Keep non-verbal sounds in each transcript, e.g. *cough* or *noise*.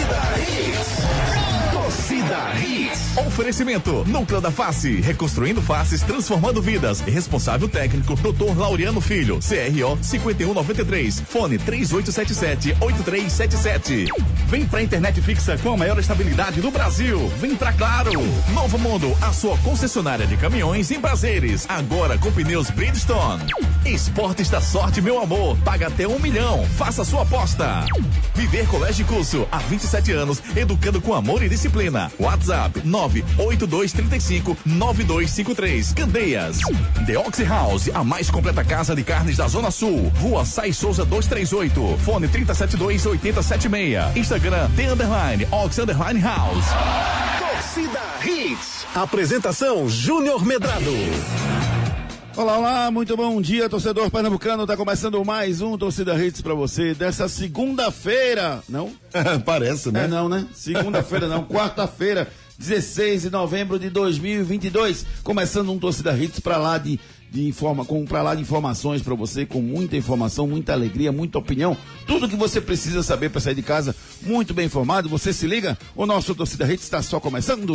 Torcida Hits. Torcida Hits. Oferecimento: Núcleo da Face, reconstruindo faces, transformando vidas. Responsável técnico: Dr. Laureano Filho, CRO 5193, fone 3877-8377. Vem pra internet fixa com a maior estabilidade do Brasil. Vem pra Claro. Novo Mundo, a sua concessionária de caminhões em prazeres. Agora com pneus Bridgestone. Esportes da sorte, meu amor. Paga até um milhão. Faça sua aposta. Viver Colégio e Curso, há 27 anos, educando com amor e disciplina. WhatsApp 98235 9253. Candeias. The Oxy House, a mais completa casa de carnes da Zona Sul. Rua Sai Souza 238. Fone 372 8076. Instagram The Underline Ox Underline House. Torcida Hits. Apresentação Júnior Medrado. Olá, olá, muito bom dia, torcedor pernambucano. Tá começando mais um Torcida Hits pra você dessa segunda-feira, não? *laughs* Parece, né? É não, né? Segunda-feira não, *laughs* quarta-feira, 16 de novembro de 2022. Começando um Torcida Hits pra lá de, de informa, com pra lá de informações pra você, com muita informação, muita alegria, muita opinião. Tudo que você precisa saber pra sair de casa, muito bem informado. Você se liga? O nosso Torcida Hits está só começando.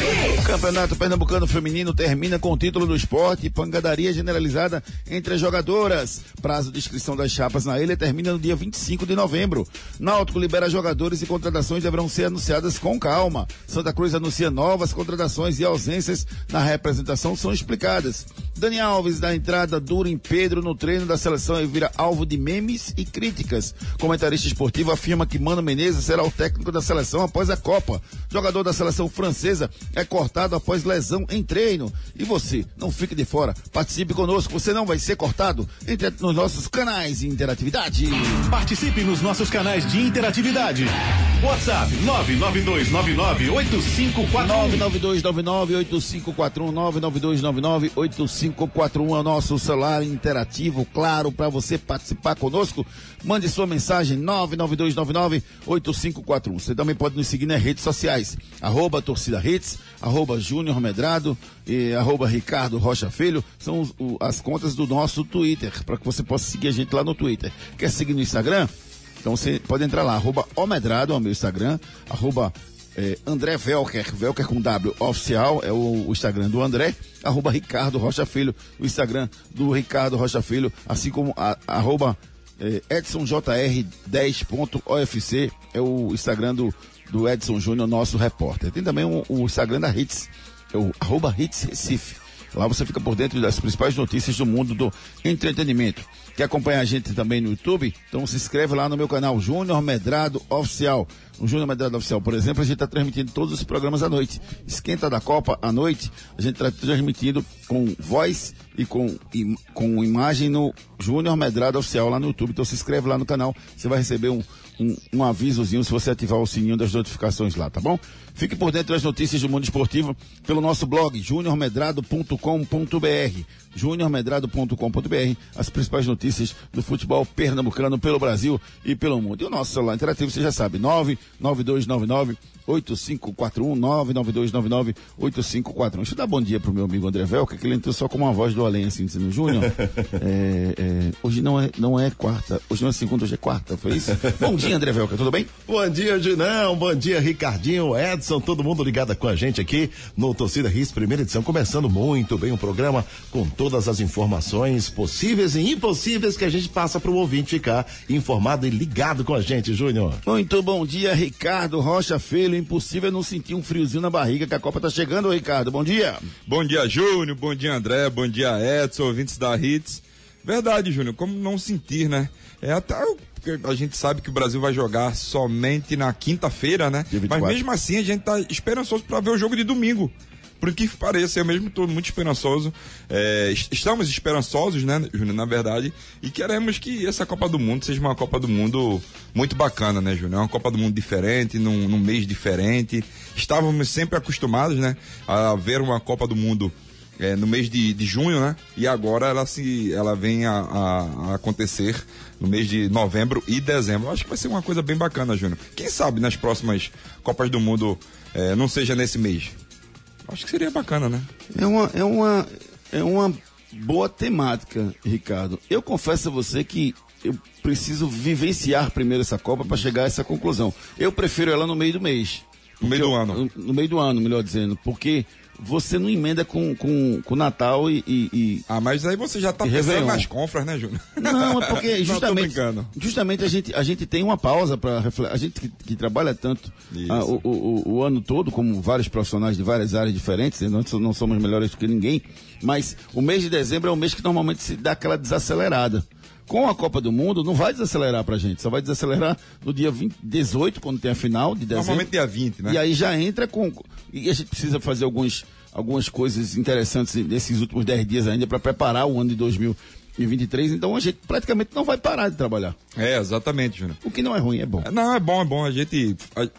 O Campeonato Pernambucano Feminino termina com o título do esporte e pancadaria generalizada entre as jogadoras. Prazo de inscrição das chapas na ilha termina no dia 25 de novembro. Náutico libera jogadores e contratações deverão ser anunciadas com calma. Santa Cruz anuncia novas contratações e ausências na representação são explicadas. Dani Alves dá entrada dura em Pedro no treino da seleção e vira alvo de memes e críticas. Comentarista esportivo afirma que Mano Menezes será o técnico da seleção após a Copa. Jogador da seleção francesa é cortado após lesão em treino. E você, não fique de fora. Participe conosco, você não vai ser cortado. Entre nos nossos canais de interatividade. Participe nos nossos canais de interatividade. WhatsApp 992998541. 992998541 992998541 é o nosso celular interativo, claro, para você participar conosco. Mande sua mensagem 992998541. Você também pode nos seguir nas redes sociais, arroba torcida hits, arroba Júnior Medrado e arroba Ricardo Rocha Filho, são as contas do nosso Twitter, para que você possa seguir a gente lá no Twitter. Quer seguir no Instagram? Então você pode entrar lá, arroba Omedrado, é o meu Instagram, arroba eh, André Velker, Velker com W oficial, é o, o Instagram do André, arroba Ricardo Rocha Filho, o Instagram do Ricardo Rocha Filho, assim como a, arroba eh, EdsonJR10.ofc, é o Instagram do, do Edson Júnior, nosso repórter. Tem também o, o Instagram da Hits, é o arroba Hits Recife. Lá você fica por dentro das principais notícias do mundo do entretenimento. Quer acompanhar a gente também no YouTube? Então se inscreve lá no meu canal Júnior Medrado Oficial. O Júnior Medrado Oficial, por exemplo, a gente está transmitindo todos os programas à noite. Esquenta da Copa à noite, a gente está transmitindo com voz e com, im- com imagem no Júnior Medrado Oficial lá no YouTube. Então se inscreve lá no canal, você vai receber um, um, um avisozinho se você ativar o sininho das notificações lá, tá bom? Fique por dentro das notícias do mundo esportivo pelo nosso blog juniormedrado.com.br juniormedrado.com.br as principais notícias do futebol pernambucano pelo Brasil e pelo mundo. E o nosso celular interativo, você já sabe, 99299 8541 99299 8541. Deixa eu dar bom dia pro meu amigo André Velca, que ele entrou só com uma voz do além, assim, dizendo, Júnior, *laughs* é, é, hoje não é, não é quarta, hoje não é segunda, hoje é quarta, foi isso? *laughs* bom dia, André Velca, tudo bem? Bom dia, Junão. Bom dia, Ricardinho, Edson, todo mundo ligado com a gente aqui no Torcida Riz, primeira edição, começando muito bem o programa com todas as informações possíveis e impossíveis que a gente passa para o ouvinte ficar informado e ligado com a gente, Júnior. Muito bom dia, Ricardo Rocha Filho. Impossível não sentir um friozinho na barriga que a Copa tá chegando, Ricardo. Bom dia. Bom dia, Júnior. Bom dia, André. Bom dia, Edson, ouvintes da Hits. Verdade, Júnior. Como não sentir, né? É até porque a gente sabe que o Brasil vai jogar somente na quinta-feira, né? Dia 24. Mas mesmo assim a gente tá esperançoso para ver o jogo de domingo. Por que pareça, eu mesmo estou muito esperançoso. É, est- estamos esperançosos, né, Júnior, na verdade, e queremos que essa Copa do Mundo seja uma Copa do Mundo muito bacana, né, Júnior? É uma Copa do Mundo diferente, num, num mês diferente. Estávamos sempre acostumados, né, a ver uma Copa do Mundo é, no mês de, de junho, né? E agora ela se ela vem a, a- a acontecer no mês de novembro e dezembro. Eu acho que vai ser uma coisa bem bacana, Júnior. Quem sabe nas próximas Copas do Mundo é, não seja nesse mês. Acho que seria bacana, né? É uma, é uma, é uma boa temática, Ricardo. Eu confesso a você que eu preciso vivenciar primeiro essa Copa para chegar a essa conclusão. Eu prefiro ela no meio do mês. No meio do Eu- ano. No, no meio do ano, melhor dizendo. Porque você não emenda com, com, com Natal e- e- e, Ah, mas aí você já tá pensando Réveillon. nas compras, né, Júnior? Não, é porque *laughs* Não, justamente, brincando. justamente a gente, a gente tem uma pausa para refletir. A gente que, que trabalha tanto ah, o, o, o- o ano todo, como vários profissionais de várias áreas diferentes, né? nós não somos melhores do que ninguém, mas o mês de dezembro é o mês que normalmente se dá aquela desacelerada. Com a Copa do Mundo, não vai desacelerar pra gente, só vai desacelerar no dia 20, 18, quando tem a final de dezembro. Normalmente dia 20, né? E aí já entra com. E a gente precisa fazer alguns, algumas coisas interessantes nesses últimos 10 dias ainda para preparar o ano de 2023. Então a gente praticamente não vai parar de trabalhar. É, exatamente, Júnior. O que não é ruim, é bom. Não, é bom, é bom. A gente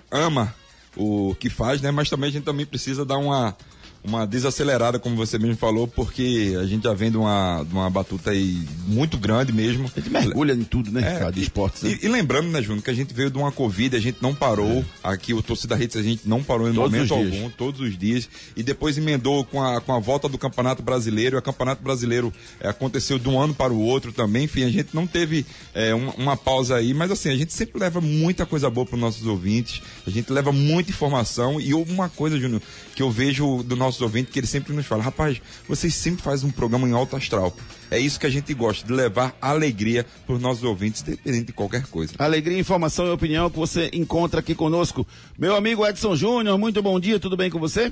ama o que faz, né? Mas também a gente também precisa dar uma, uma desacelerada, como você mesmo falou, porque a gente já vem de uma, de uma batuta aí muito grande mesmo. A gente mergulha em tudo, né, É, Ricardo? De e- esportes. né? E, e lembrando, né, Júnior, que a gente veio de uma Covid, a gente não parou. Aqui, o Torcida Redes, a gente não parou em Todos momento algum, todos os dias. E depois emendou com a, com a volta do Campeonato Brasileiro. E o Campeonato Brasileiro é, aconteceu de um ano para o outro também. Enfim, a gente não teve é, uma, uma pausa aí, mas assim, a gente sempre leva muita coisa boa para os nossos ouvintes. A gente leva muita informação. E uma coisa, Júnior, que eu vejo do nossos ouvintes, que eles sempre nos falam, rapaz, vocês sempre fazem um programa em alto astral. É isso que a gente gosta, de levar alegria para os nossos ouvintes, independente de qualquer coisa. Alegria, informação e opinião que você encontra aqui conosco. Meu amigo Edson Júnior, muito bom dia, tudo bem com você?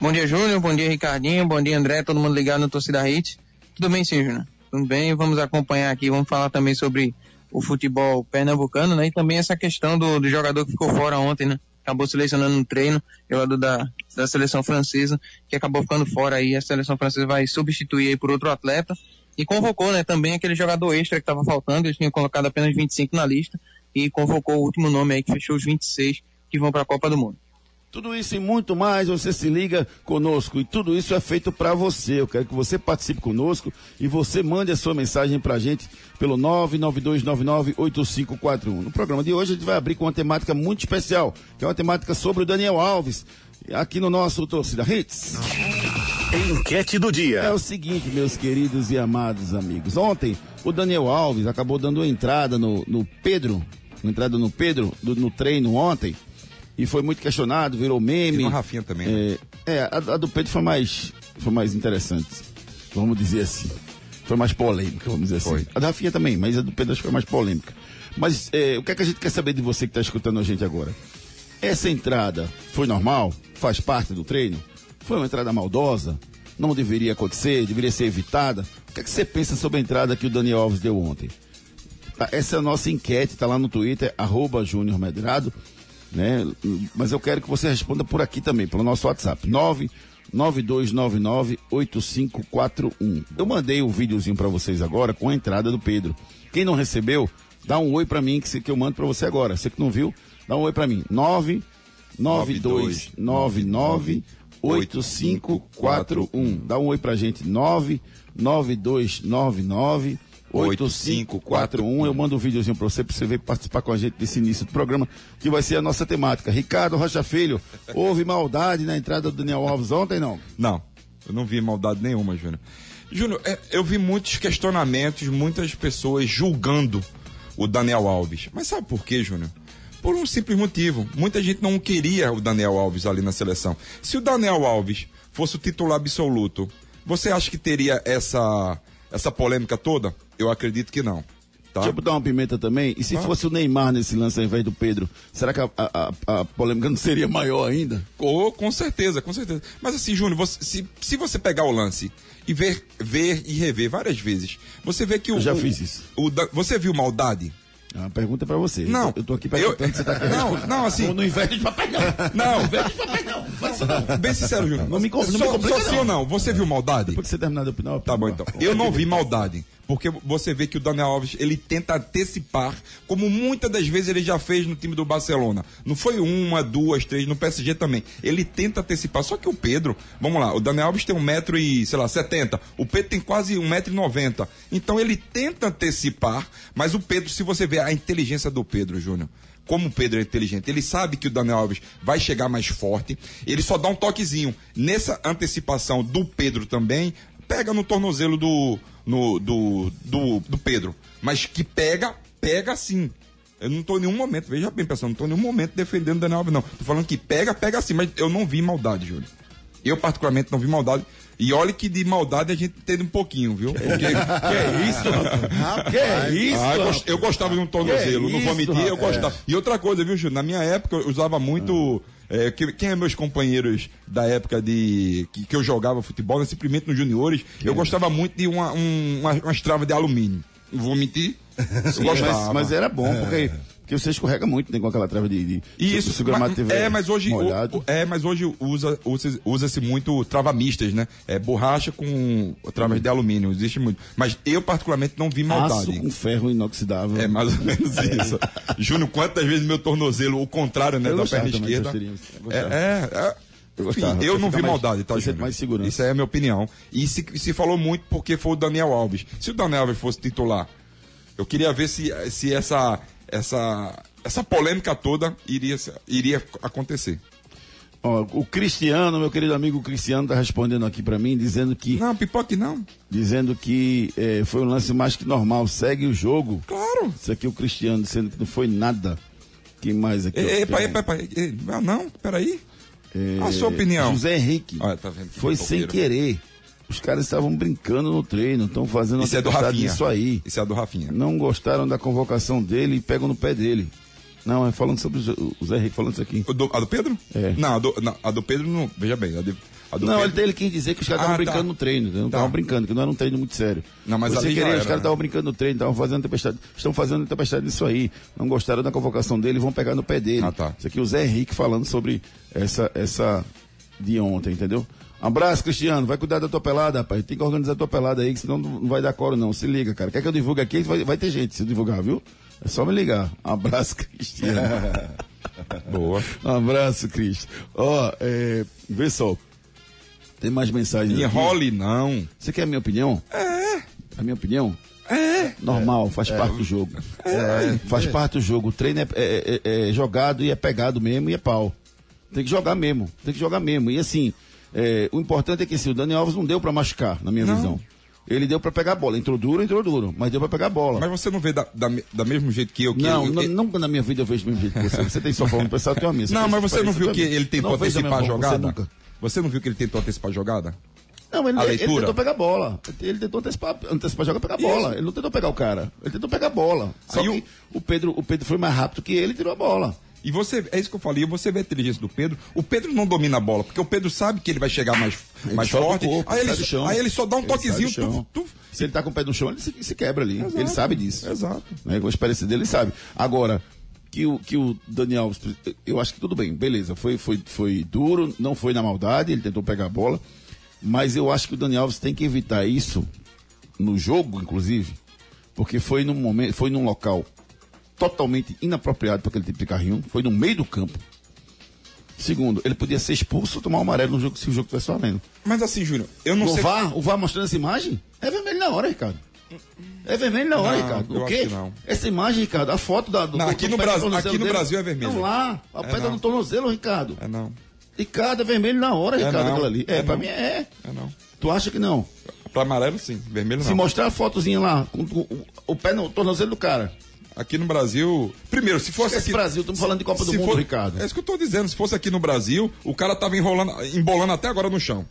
Bom dia, Júnior. Bom dia, Ricardinho. Bom dia, André. Todo mundo ligado no Torcida Hit. Tudo bem, sim, Júnior? Tudo bem. Vamos acompanhar aqui. Vamos falar também sobre o futebol pernambucano, né? E também essa questão do, do jogador que ficou fora ontem, né? Acabou selecionando no treino, jogador da, da seleção francesa, que acabou ficando fora aí. A seleção francesa vai substituir aí por outro atleta. E convocou, né? Também aquele jogador extra que estava faltando. Eles tinham colocado apenas 25 na lista. E convocou o último nome aí, que fechou os 26 que vão para a Copa do Mundo. Tudo isso e muito mais, você se liga conosco e tudo isso é feito para você. Eu quero que você participe conosco e você mande a sua mensagem pra gente pelo 992998541. No programa de hoje a gente vai abrir com uma temática muito especial, que é uma temática sobre o Daniel Alves, aqui no nosso Torcida Hits. Enquete do É dia. o seguinte, meus queridos e amados amigos. Ontem, o Daniel Alves acabou dando entrada no, no Pedro, uma entrada no Pedro, do- no treino ontem, e foi muito questionado, virou meme. E no Rafinha também, né? É, é, a, a do Pedro foi mais, foi mais interessante, vamos dizer assim. Foi mais polêmica, vamos dizer assim. Foi. A da Rafinha também, mas a do Pedro acho que foi mais polêmica. Mas é, o que é que a gente quer saber de você que está escutando a gente agora? Essa entrada foi normal? Faz parte do treino? Foi uma entrada maldosa? Não deveria acontecer? Deveria ser evitada? O que é que você pensa sobre a entrada que o Daniel Alves deu ontem? Tá, Essa é a nossa enquete, tá lá no Twitter, arroba Júnior Medrado, né? Mas eu quero que você responda por aqui também, pelo nosso WhatsApp, 992998541. Eu mandei o videozinho para vocês agora com a entrada do Pedro. Quem não recebeu, dá um oi para mim que, que eu mando para você agora. Você que não viu, dá um oi para mim. 99299 8541. Dá um oi pra gente. 99299 8541. Eu mando um videozinho pra você, pra você ver participar com a gente desse início do programa, que vai ser a nossa temática. Ricardo Rocha Filho, houve maldade na entrada do Daniel Alves ontem, não? Não, eu não vi maldade nenhuma, Júnior. Júnior, é, eu vi muitos questionamentos, muitas pessoas julgando o Daniel Alves. Mas sabe por quê, Júnior? Por um simples motivo. Muita gente não queria o Daniel Alves ali na seleção. Se o Daniel Alves fosse o titular absoluto, você acha que teria essa, essa polêmica toda? Eu acredito que não. Tá? Deixa eu botar uma pimenta também. E se fosse o Neymar nesse lance ao invés do Pedro, será que a, a- a- a polêmica não seria maior ainda? Oh, com certeza, com certeza. Mas assim, Júnior, você- se, se você pegar o lance e ver, ver e rever várias vezes, você vê que o. Eu já o- fiz isso. o da- você viu maldade? É uma pergunta pra você. Não. Eu tô, eu tô aqui perguntando Eu- você tá querendo. Não, não, assim- Não, não investe de papel, não. Não, Não, faz isso não. bem sincero, Júnior. Não me não só, me complica, só sim não. ou não? Você viu maldade? Depois que você terminar de opinar, eu Tá bom, então. Eu não vi maldade. Porque você vê que o Daniel Alves, ele tenta antecipar, como muitas das vezes ele já fez no time do Barcelona. Não foi uma, duas, três, no PSG também. Ele tenta antecipar. Só que o Pedro, vamos lá, o Daniel Alves tem um metro e, sei lá, setenta. O Pedro tem quase um metro e noventa. Então ele tenta antecipar, mas o Pedro, se você ver a inteligência do Pedro, Júnior, como o Pedro é inteligente, ele sabe que o Daniel Alves vai chegar mais forte, ele só dá um toquezinho. Nessa antecipação do Pedro também, pega no tornozelo do, no, do, do, do Pedro. Mas que pega, pega sim. Eu não tô em nenhum momento, veja bem, pessoal, não tô em nenhum momento defendendo o Daniel Alves, não. Tô falando que pega, pega sim, mas eu não vi maldade, Júlio. Eu, particularmente, não vi maldade. E olha que de maldade a gente tem um pouquinho, viu? *laughs* Porque, que é isso, Que é isso? ah, eu, eu gostava de um tornozelo, não vou mentir, eu rapaz? gostava. E outra coisa, viu, Júlio? Na minha época eu usava muito. É, que- quem é meus companheiros da época de que, que eu jogava futebol, né, simplesmente nos juniores, eu gostava muito de uma, um, uma, umas travas de alumínio. Não vou mentir. Sim, mas, mas era bom, porque, porque você escorrega muito né, com aquela trava de. de E isso, mas- é, mas hoje, molhado. o- é, mas hoje usa, usa, usa-se muito travamistas, né? É borracha com travas de alumínio, existe muito. Mas eu particularmente não vi Aço maldade. com ferro inoxidável. É mais ou menos *laughs* isso. Júnior, quantas vezes meu tornozelo, o contrário, né, Eu da perna esquerda. É, é, é. Eu gostava. eu não vi mais- maldade, tá, sente Júnior? mais segurança. Isso é a minha opinião. E se, se falou muito porque foi o Daniel Alves. Se o Daniel Alves fosse titular, eu queria ver se, se essa, essa, essa polêmica toda iria, iria acontecer. Ó, o Cristiano, meu querido amigo Cristiano, tá respondendo aqui pra mim, dizendo que, Não, pipoque não. dizendo que eh, foi um lance mais que normal, segue o jogo. Claro. Isso aqui é o Cristiano, dizendo que não foi nada. Quem mais aqui? ó? Epa, epa, epa. e- Ah, não, peraí. eh, A sua opinião. José Henrique. Olha, tá vendo Foi sem pipoqueiro. querer. Os caras estavam brincando no treino, estão fazendo Isso é do Rafinha. disso aí. Isso é do Rafinha. Não gostaram da convocação dele e pegam no pé dele. Não, é falando sobre o Zé- Henrique, falando isso aqui. Do- a do Pedro? É. Não, a do, não, a do Pedro não. Veja bem, a, de, a do não, Pedro. ele, quis dizer que os caras Ah, estavam tá. brincando no treino, não estavam Tá. brincando, que não era um treino muito sério. Não, mas querer, era, os caras estavam brincando no treino, estavam fazendo tempestade, estão fazendo tempestade nisso aí. Não gostaram da convocação dele, vão pegar no pé dele. Ah, tá. Isso aqui é o Zé Henrique falando sobre essa, essa de ontem, entendeu? Abraço, Cristiano. Vai cuidar da tua pelada, rapaz. Tem que organizar a tua pelada aí, que senão não vai dar coro, não. Se liga, cara. Quer que eu divulgue aqui? Vai, vai ter gente se divulgar, viu? É só me ligar. Abraço, *laughs* Cristiano. *laughs* Boa. Um abraço, Cris. Ó, é, vê só. Tem mais mensagens. Enrole não. Você quer a minha opinião? É. A minha opinião? É. Normal, faz parte do jogo. É, faz parte do jogo. O treino é, é- é- é jogado e é pegado mesmo e é pau. Tem que jogar mesmo. Tem que jogar mesmo. E assim, é, o importante é que assim, o Dani Alves não deu pra machucar, na minha Não. visão. Ele deu pra pegar a bola. Entrou duro, entrou duro. Mas deu pra pegar a bola. Mas você não vê da, da, da mesmo jeito que eu que não, eu, não, nunca na minha vida eu vejo do mesmo jeito que você. Você tem só forma de pensar, eu tenho a minha. Não, mas você não viu que ele tentou Não antecipar a forma, jogada? Você. Você não viu que ele tentou antecipar a jogada? Não, ele, ele tentou pegar a bola. Ele tentou antecipar, antecipar jogar pegar a bola. Ele não tentou pegar o cara. Ele tentou pegar a bola. Só Aí que o Pedro, o Pedro foi mais rápido que ele e tirou a bola. E você, é isso que eu falei, você vê a inteligência do Pedro. O Pedro não domina a bola, porque o Pedro sabe que ele vai chegar mais, Ele mais forte. corpo, aí, ele, do chão. aí ele só dá um Ele toquezinho. Tu, tu, Se ele tá com o pé no chão, ele se, se quebra ali. Exato. Ele sabe disso. Exato. Né? Com a experiência dele, ele sabe. Agora, que o, que o Daniel eu acho que tudo bem, beleza. Foi, foi, foi duro, não foi na maldade, ele tentou pegar a bola. Mas eu acho que o Daniel Alves tem que evitar isso no jogo, inclusive, porque foi num momento, foi num local totalmente inapropriado para aquele tipo de carrinho, foi no meio do campo. Segundo, ele podia ser expulso ou tomar um amarelo no jogo se o jogo tivesse valendo. Mas assim, Júnior, eu não o sei. VAR, o VAR mostrando essa imagem, é vermelho na hora, Ricardo. É vermelho na hora, Não, Ricardo. O quê? Essa imagem, Ricardo, a foto da, do Não, aqui do no Brasil- aqui no dele. Brasil é vermelho. Não, lá, a É pedra não. no tornozelo, Ricardo. É não. Ricardo, é vermelho na hora, É Ricardo, não. aquilo ali. É, É pra não. mim é. É não. Tu acha que não? Pra amarelo, sim. Vermelho Se não. mostrar a fotozinha lá, com, com- o, o pé no tornozelo do cara. Aqui no Brasil. Primeiro, se fosse Esse aqui. Brasil, estamos falando de Copa do Mundo, for- Ricardo. É isso que eu tô dizendo. Se fosse aqui no Brasil, o cara tava enrolando, embolando até agora no chão.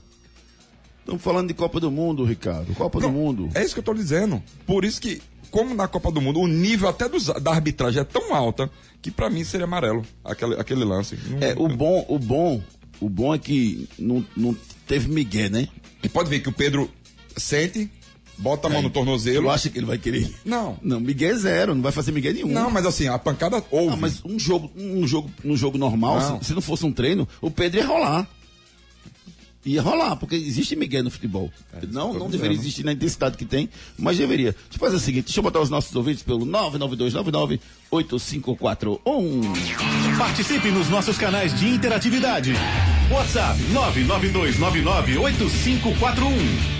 Estamos falando de Copa do Mundo, Ricardo. Copa do Não, Mundo. É isso que eu tô dizendo. Por isso que, como na Copa do Mundo, o nível até dos- da arbitragem é tão alta que pra mim seria amarelo aquele, aquele lance. Não- É, o bom, o bom, o bom é que não, não teve migué, né? E pode ver que o Pedro sente, bota a mão no tornozelo. Tu acha que ele vai querer? Não. Não, migué zero, não vai fazer migué nenhum. Não, mas assim, a pancada houve. Ah, mas um jogo, um jogo, um jogo normal, Não. Se, se não fosse um treino, o Pedro ia rolar. Ia rolar, porque existe Miguel no futebol. É, não, não dizendo. deveria existir na intensidade que tem, mas deveria. Deixa eu fazer o seguinte, deixa eu botar os nossos ouvintes pelo 992998541. Participe nos nossos canais de interatividade. WhatsApp 992998541.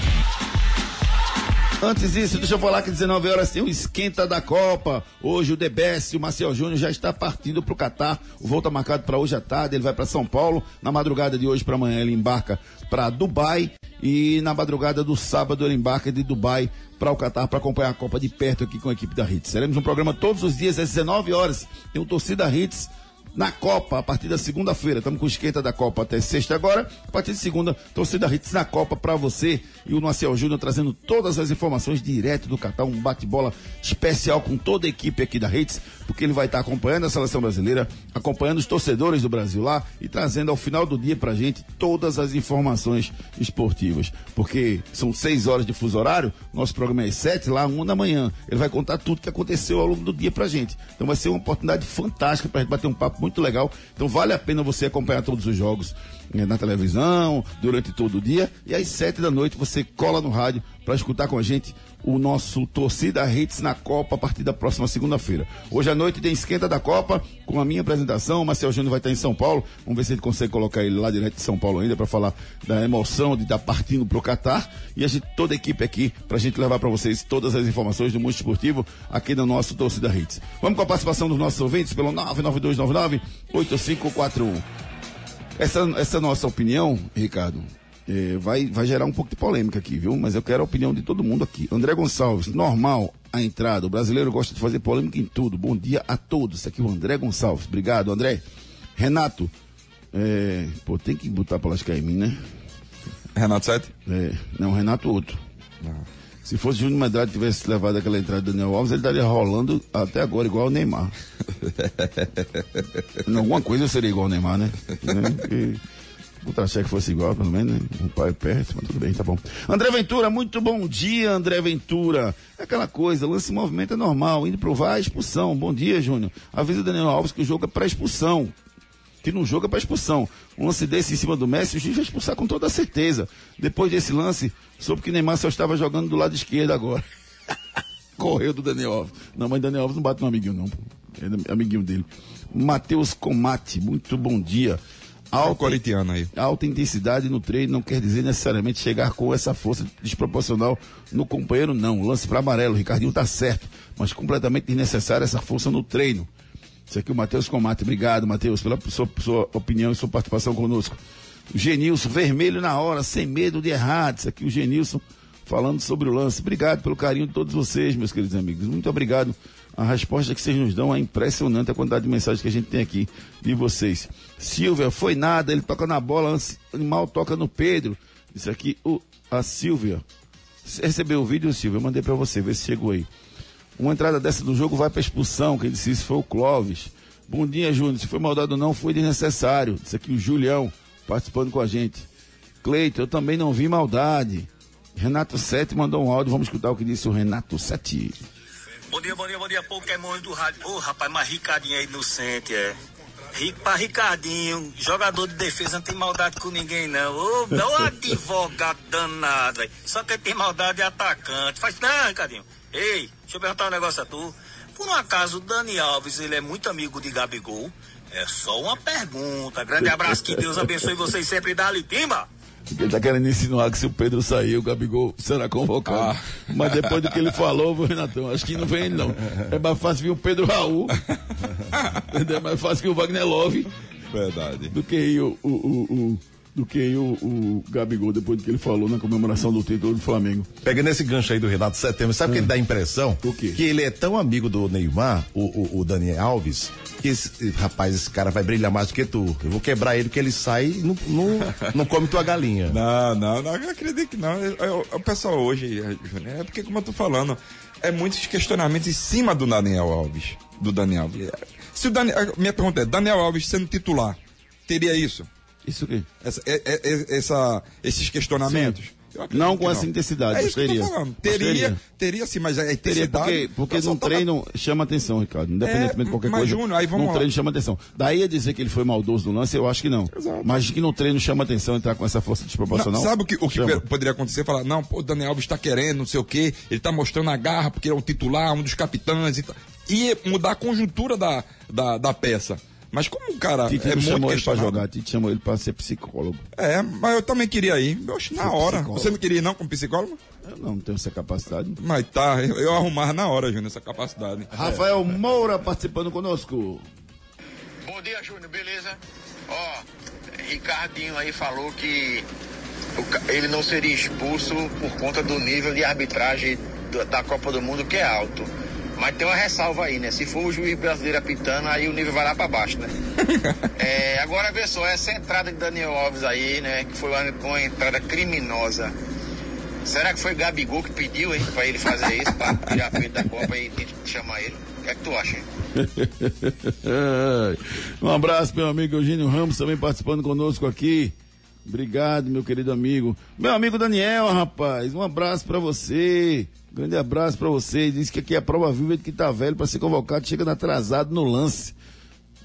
Antes disso, deixa eu falar que 19 horas tem o esquenta da Copa. Hoje o DBS, o Marcel Júnior já está partindo para o Catar. O voo está marcado para hoje à tarde. Ele vai para São Paulo. Na madrugada de hoje para amanhã ele embarca para Dubai e na madrugada do sábado ele embarca de Dubai para o Catar para acompanhar a Copa de perto aqui com a equipe da Hits. Seremos um programa todos os dias às 19 horas. Tem o Torcida Hits na Copa a partir da segunda-feira. Estamos com esquenta da Copa até sexta agora. A partir de segunda, torcida Hits na Copa para você e o Marcel Júnior trazendo todas as informações direto do Catar, um bate-bola especial com toda a equipe aqui da Hits, porque ele vai estar acompanhando a seleção brasileira, acompanhando os torcedores do Brasil lá e trazendo ao final do dia pra gente todas as informações esportivas. Porque são seis horas de fuso horário, nosso programa é sete, lá uma da manhã. Ele vai contar tudo que aconteceu ao longo do dia pra gente. Então vai ser uma oportunidade fantástica pra gente bater um papo muito legal. Então vale a pena você acompanhar todos os jogos né, na televisão, durante todo o dia. E às sete da noite você cola no rádio para escutar com a gente o nosso Torcida Hits na Copa a partir da próxima segunda-feira. Hoje à noite tem esquenta da Copa com a minha apresentação. O Marcel Júnior vai estar em São Paulo. Vamos ver se ele consegue colocar ele lá direto de São Paulo ainda para falar da emoção de estar partindo pro Catar. E a gente, toda a equipe aqui para a gente levar para vocês todas as informações do mundo esportivo aqui no nosso Torcida Hits. Vamos com a participação dos nossos ouvintes pelo 99299 8541. Essa, essa nossa opinião, Ricardo, é, vai, vai gerar um pouco de polêmica aqui, viu? Mas eu quero a opinião de todo mundo aqui. André Gonçalves, normal a entrada. O brasileiro gosta de fazer polêmica em tudo. Bom dia a todos. Aqui é o André Gonçalves. Obrigado, André. Renato, é, pô, tem que botar pra lascar em mim, né? Renato Sete? É, não, Renato outro. Se fosse Júnior Medrado tivesse levado aquela entrada do Daniel Alves, ele estaria rolando até agora igual o Neymar. *laughs* em alguma coisa eu seria igual o Neymar, né? né? *laughs* O contra-cheque fosse igual, pelo menos, né? O pai perto, mas tudo bem, tá bom. André Ventura, muito bom dia, André Ventura. É aquela coisa, lance movimento é normal, indo pro VAR, expulsão. Bom dia, Júnior. Avisa o Daniel Alves que o jogo é para expulsão que não joga para expulsão. Um lance desse em cima do Messi, o juiz vai expulsar com toda certeza. Depois desse lance, soube que Neymar só estava jogando do lado esquerdo agora. *laughs* Correu do Daniel Alves. Não, mas Daniel Alves não bate no amiguinho, não. É amiguinho dele. Matheus Comate, muito bom dia. Alta, aí. Alta intensidade no treino não quer dizer necessariamente chegar com essa força desproporcional no companheiro, não. Lance para amarelo, o Ricardinho tá certo, mas completamente desnecessária essa força no treino. Isso aqui é o Matheus Comate. Obrigado, Matheus, pela sua, sua, opinião e sua participação conosco. O Genilson, vermelho na hora, sem medo de errar. Isso aqui o Genilson falando sobre o lance. Obrigado pelo carinho de todos vocês, meus queridos amigos. Muito obrigado. A resposta que vocês nos dão é impressionante a quantidade de mensagens que a gente tem aqui de vocês. Silvia, foi nada, ele toca na bola, animal toca no Pedro. Isso aqui, o, a Silvia. Você recebeu o vídeo, Silvia? Eu mandei para você, ver se chegou aí. Uma entrada dessa do jogo vai para expulsão. Quem disse isso foi o Clóvis. Bom dia, Júnior. Se foi maldade ou não, foi desnecessário. Isso aqui o Julião participando com a gente. Cleito, eu também não vi maldade. Renato Sete mandou um áudio. Vamos escutar o que disse o Renato Sete. Bom dia, bom dia, bom dia, Pokémon do rádio. Ô, oh, rapaz, mas Ricardinho é inocente, é. Pra Ricardinho, jogador de defesa não tem maldade com ninguém, não. Ô, *laughs* advogado danado, véio. Só que tem maldade de atacante. Faz não, Ricardinho. Ei, deixa eu perguntar um negócio a tu. Por um acaso, o Dani Alves, ele é muito amigo de Gabigol? É só uma pergunta. Grande abraço, que Deus abençoe vocês sempre. Dali, Timba! Ele tá querendo insinuar que se o Pedro sair, o Gabigol será convocado. Ah. Mas depois do que ele falou, Renatão, acho que não vem ele não. É mais fácil vir o Pedro Raul. *laughs* é mais fácil que o Wagner Love. Verdade. Do que o, o, o, o do que o, o Gabigol, depois do que ele falou na comemoração do título do Flamengo. Pegando esse gancho aí do Renato Setembro, sabe o que ele dá a impressão? O quê? Que ele é tão amigo do Neymar, o, o, o Daniel Alves, que esse, rapaz, esse cara vai brilhar mais do que tu. Eu vou quebrar ele que ele sai e não, não, não come tua galinha. *laughs* Não, não, não, eu acredito que não. O pessoal hoje, é porque como eu tô falando, é muitos questionamentos em cima do Daniel Alves. Do Daniel Alves. Se o Daniel, minha pergunta é, Daniel Alves sendo titular, teria isso? Isso aqui. Essa, é, é, essa, esses questionamentos. Não com que essa não. intensidade, é isso teria. Teria, teria, teria sim, mas a intensidade. Teria porque, porque num treino na... chama atenção, Ricardo. Independentemente é, de qualquer coisa. Júnior, aí vamos num treino chama atenção. Daí a dizer que ele foi maldoso no lance, eu acho que não. Exato. Mas que no treino chama atenção entrar com essa força desproporcional. Não, sabe o que, o que poderia acontecer? Falar, não, pô, o Daniel Alves está querendo, não sei o quê, ele está mostrando a garra porque ele é o titular, um dos capitães e tal. E mudar a conjuntura da, da, da peça. Mas como o cara Tite é muito chamou ele pra jogar, Tite chamou ele pra ser psicólogo. É, mas eu também queria ir. Oxe, na Ser hora. psicólogo. Você não queria ir não como psicólogo? Eu não tenho essa capacidade. Mas tá, eu, eu arrumava na hora, Júnior, essa capacidade. Rafael Moura participando conosco. Bom dia, Júnior, beleza? Ó, Ricardinho aí falou que ele não seria expulso por conta do nível de arbitragem da Copa do Mundo, que é alto. Mas tem uma ressalva aí, né? Se for o juiz brasileiro apitando, aí o nível vai lá pra baixo, né? *laughs* É, agora vê só, essa entrada de Daniel Alves aí, né? Que foi uma, uma entrada criminosa. Será que foi Gabigol que pediu, hein? Pra ele fazer isso, pra tirar peito da Copa e chamar ele? O que é que tu acha, hein? *laughs* um abraço, meu amigo Eugênio Ramos, também participando conosco aqui. Obrigado, meu querido amigo. Meu amigo Daniel, rapaz, um abraço pra você. Grande abraço pra você. Diz que aqui é a prova viva de que tá velho pra ser convocado, chega atrasado no lance.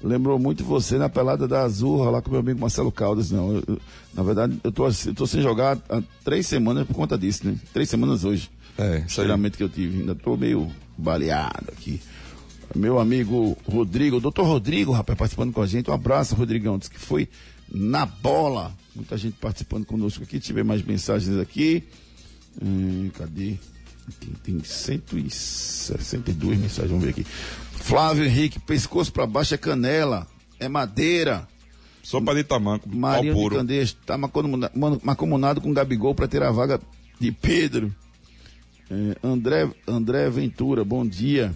Lembrou muito você na pelada da Azurra lá com meu amigo Marcelo Caldas. Não, eu- eu- na verdade, eu tô, eu tô sem jogar há três semanas por conta disso, né? Três semanas hoje. É. Treinamento que eu tive. Ainda tô meio baleado aqui. Meu amigo Rodrigo, doutor Rodrigo, rapaz, participando com a gente. Um abraço, Rodrigão. Diz que foi na bola. Muita gente participando conosco aqui. Tive mais mensagens aqui. Hum, cadê? Tem, tem 162 mensagens, vamos ver aqui. Flávio Henrique, pescoço pra baixo é canela, é madeira. Sopa de tamanco, pau de puro. Candeias está macomunado, com Gabigol para ter a vaga de Pedro. É, André, André Ventura, bom dia.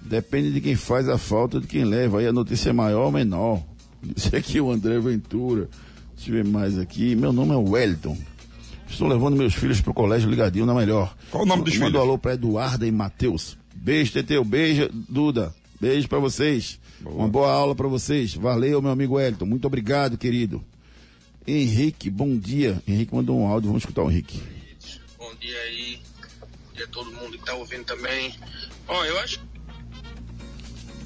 Depende de quem faz a falta, de quem leva. Aí a notícia é maior ou menor. *laughs* Disse aqui o André Ventura. Deixa eu ver mais aqui. Meu nome é Wellington. Estou levando meus filhos pro colégio ligadinho na melhor. Qual o nome dos Manda um filhos? alô pra Eduarda e Matheus. Beijo, Teteu. Beijo, Duda. Beijo pra vocês. Uma boa aula pra vocês. Valeu, meu amigo Wellington. Muito obrigado, querido. Henrique, bom dia. Henrique mandou um áudio. Vamos escutar o Henrique. Bom dia aí. Bom dia a todo mundo que tá ouvindo também. Ó, eu acho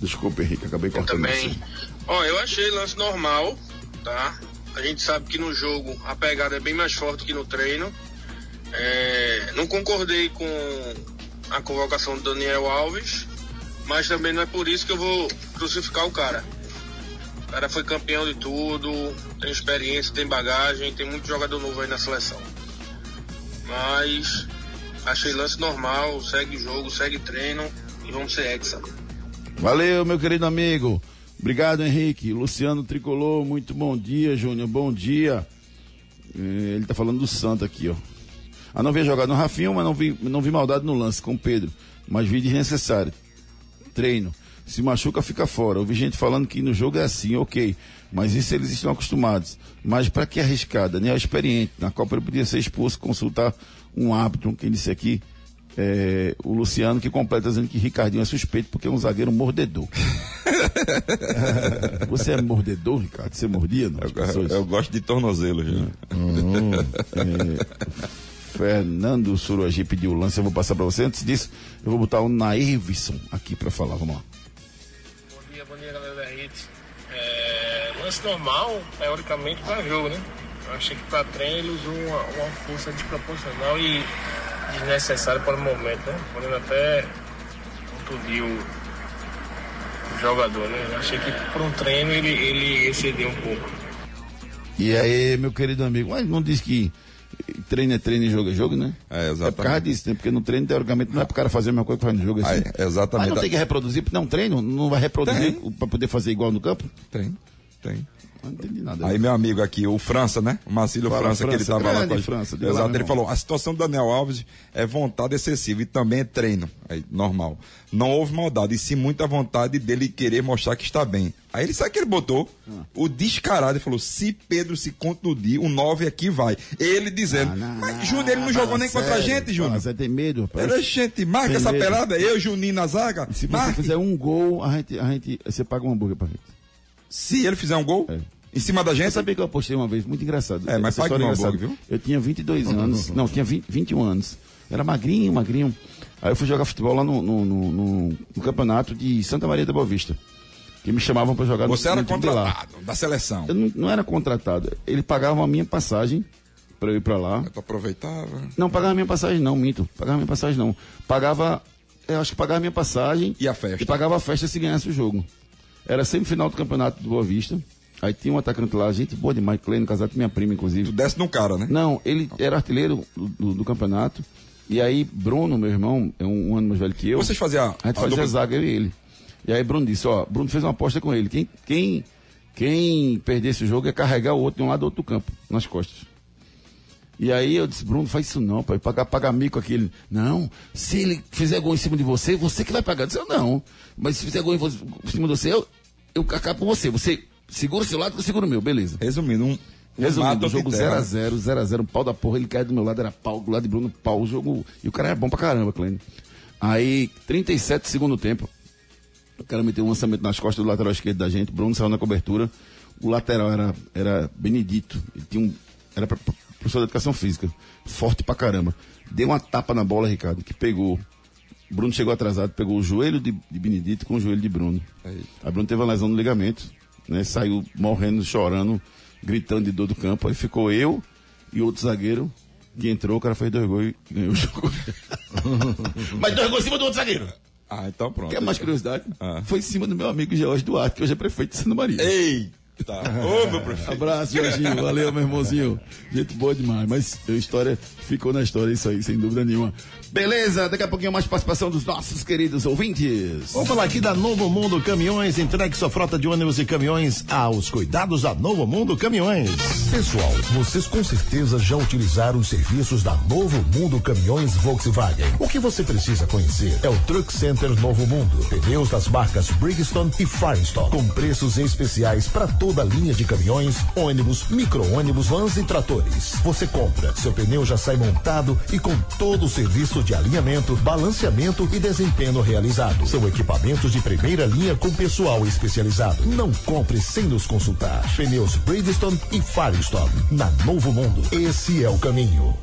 Desculpa, Henrique. Acabei cortando também. você. Ó, eu achei lance normal, tá? A gente sabe que no jogo a pegada é bem mais forte que no treino. É, não concordei com a convocação do Daniel Alves, mas também não é por isso que eu vou crucificar o cara. O cara foi campeão de tudo, tem experiência, tem bagagem, tem muito jogador novo aí na seleção. Mas achei lance normal, segue jogo, segue treino e vamos ser hexa. Valeu, meu querido amigo. Obrigado, Henrique. Luciano Tricolor, muito bom dia, Júnior. Bom dia. É, ele tá falando do Santa aqui, ó. Ah, não vi jogar no Rafinho, mas não vi, não vi maldade no lance com o Pedro. Mas vi desnecessário. Treino. Se machuca, fica fora. Ouvi gente falando que no jogo é assim, ok. Mas isso eles estão acostumados. Mas para que arriscar? Daniel é experiente. Na Copa ele podia ser expulso, consultar um árbitro, quem disse aqui. É, o Luciano que completa dizendo que Ricardinho é suspeito porque é um zagueiro mordedor. *laughs* Você é mordedor, Ricardo? Você mordia? Não, Eu, pessoas? eu gosto de tornozelo, Júnior. Hum, é, Fernando Surogi pediu o lance, eu vou passar para você. Antes disso, eu vou botar o Nairvison aqui para falar. Vamos lá. Bom dia, bom dia galera da Hits. É, lance normal, teoricamente, para jogo, né? Eu achei que para treino ele usou uma, uma força desproporcional e desnecessária para o momento, né? Podendo até contundir o, o jogador, né? Eu achei que para um treino ele, ele excedeu um pouco. E aí, meu querido amigo, mas não diz que treino é treino e jogo é jogo, né? É, É por causa exatamente. disso, né? Porque no treino, teoricamente, não é pro cara fazer a mesma coisa que faz no jogo. é Assim. Aí, exatamente. Mas não tem que reproduzir, porque não treino, não vai reproduzir Tem. para poder fazer igual no campo? Tem, tem. Não entendi nada. Aí meu amigo aqui, o França, né? O Marcílio Fala, França, que ele França, tava lá com a. França, lá, Exato, meu ele irmão. falou, a situação do Daniel Alves é vontade excessiva e também é treino. Aí, normal. Não houve maldade, e sim muita vontade dele querer mostrar que está bem. Aí ele sabe que ele botou Ah. o descarado e falou: se Pedro se contundir, o 9 aqui vai. Ele dizendo, Ah, não, mas não, Júnior, ele não jogou nem contra a sério, gente, Júnior. sério, tem medo, rapaz. Era gente, marca Tem essa medo. pelada, eu, Juninho na zaga. Se você fizer um gol, a gente, a gente, você paga um hambúrguer pra gente. Se ele fizer um gol, É. em cima da Você gente, sabia que eu apostei uma vez, muito engraçado. É, mas história é hambúrguer, viu? Eu tinha 22 anos, não, tinha 20, 21 anos. Era magrinho, magrinho. Aí eu fui jogar futebol lá no, no, no- no- campeonato de Santa Maria da Boa Vista. Que me chamavam pra jogar você no, era de lá. contratado da seleção. Eu não, não era contratado. Ele pagava a minha passagem pra eu ir pra lá. Tu aproveitava. Não, pagava a minha passagem não, minto. Pagava a minha passagem não. Pagava, eu acho que pagava a minha passagem. E a festa? E pagava a festa se ganhasse o jogo. Era semifinal do campeonato do Boa Vista. Aí tinha um atacante lá, gente boa demais, Clênio, casado com minha prima, inclusive. Tu desce no cara, né? Não, ele era artilheiro do, do, do campeonato. E aí, Bruno, meu irmão, é um, um ano mais velho que eu. Vocês faziam A gente a fazia dupla- zaga, eu e ele. E aí, Bruno disse: Ó, Bruno fez uma aposta com ele. Quem, quem, quem perdesse o jogo ia carregar o outro de um lado do outro campo, nas costas. E aí eu disse, Bruno, faz isso não, pai, pagar, pagar mico aqui. Ele, não, se ele fizer gol em cima de você, você que vai pagar. Eu disse, eu não, mas se fizer gol em, em cima de você, eu, eu acabo com você. Você segura o seu lado, eu seguro o meu, beleza. Resumindo, um. Resumindo, o jogo outro enterra, 0x0, 0x0, um pau da porra, ele cai do meu lado, era pau, do lado de Bruno, pau, o jogo. E o cara era bom pra caramba, Clênio. Aí, 37 segundo tempo, o cara meteu um lançamento nas costas do lateral esquerdo da gente, Bruno saiu na cobertura. O lateral era, era Benedito, ele tinha um, era professor de educação física, forte pra caramba. Deu uma tapa na bola, Ricardo, que pegou. Bruno chegou atrasado, pegou o joelho de, de Benedito com o joelho de Bruno. Aí. Aí Bruno teve uma lesão no ligamento, né? Saiu morrendo, chorando, gritando de dor do campo. Aí ficou eu e outro zagueiro que entrou, o cara fez dois gols e ganhou o jogo. *laughs* Mas dois gols em cima do outro zagueiro. Ah, então pronto. Quer mais curiosidade? Ah. Foi em cima do meu amigo George Duarte, que hoje é prefeito de Santa Maria. Eita! *laughs* Ô, meu prefeito. Abraço, Jorginho. Valeu, meu irmãozinho. Gente boa demais. Mas a história ficou na história, isso aí, sem dúvida nenhuma. Beleza, daqui a pouquinho mais participação dos nossos queridos ouvintes. Vamos falar aqui da Novo Mundo Caminhões. Entregue sua frota de ônibus e caminhões aos cuidados da Novo Mundo Caminhões. Pessoal, vocês com certeza já utilizaram os serviços da Novo Mundo Caminhões Volkswagen. O que você precisa conhecer é o Truck Center Novo Mundo. Pneus das marcas Bridgestone e Firestone, com preços especiais para toda a linha de caminhões, ônibus, micro-ônibus, vans e tratores. Você compra, seu pneu já sai montado e com todo o serviço de alinhamento, balanceamento e desempenho realizado. São equipamentos de primeira linha com pessoal especializado. Não compre sem nos consultar. Pneus Bridgestone e Firestone. Na Novo Mundo. Esse é o caminho.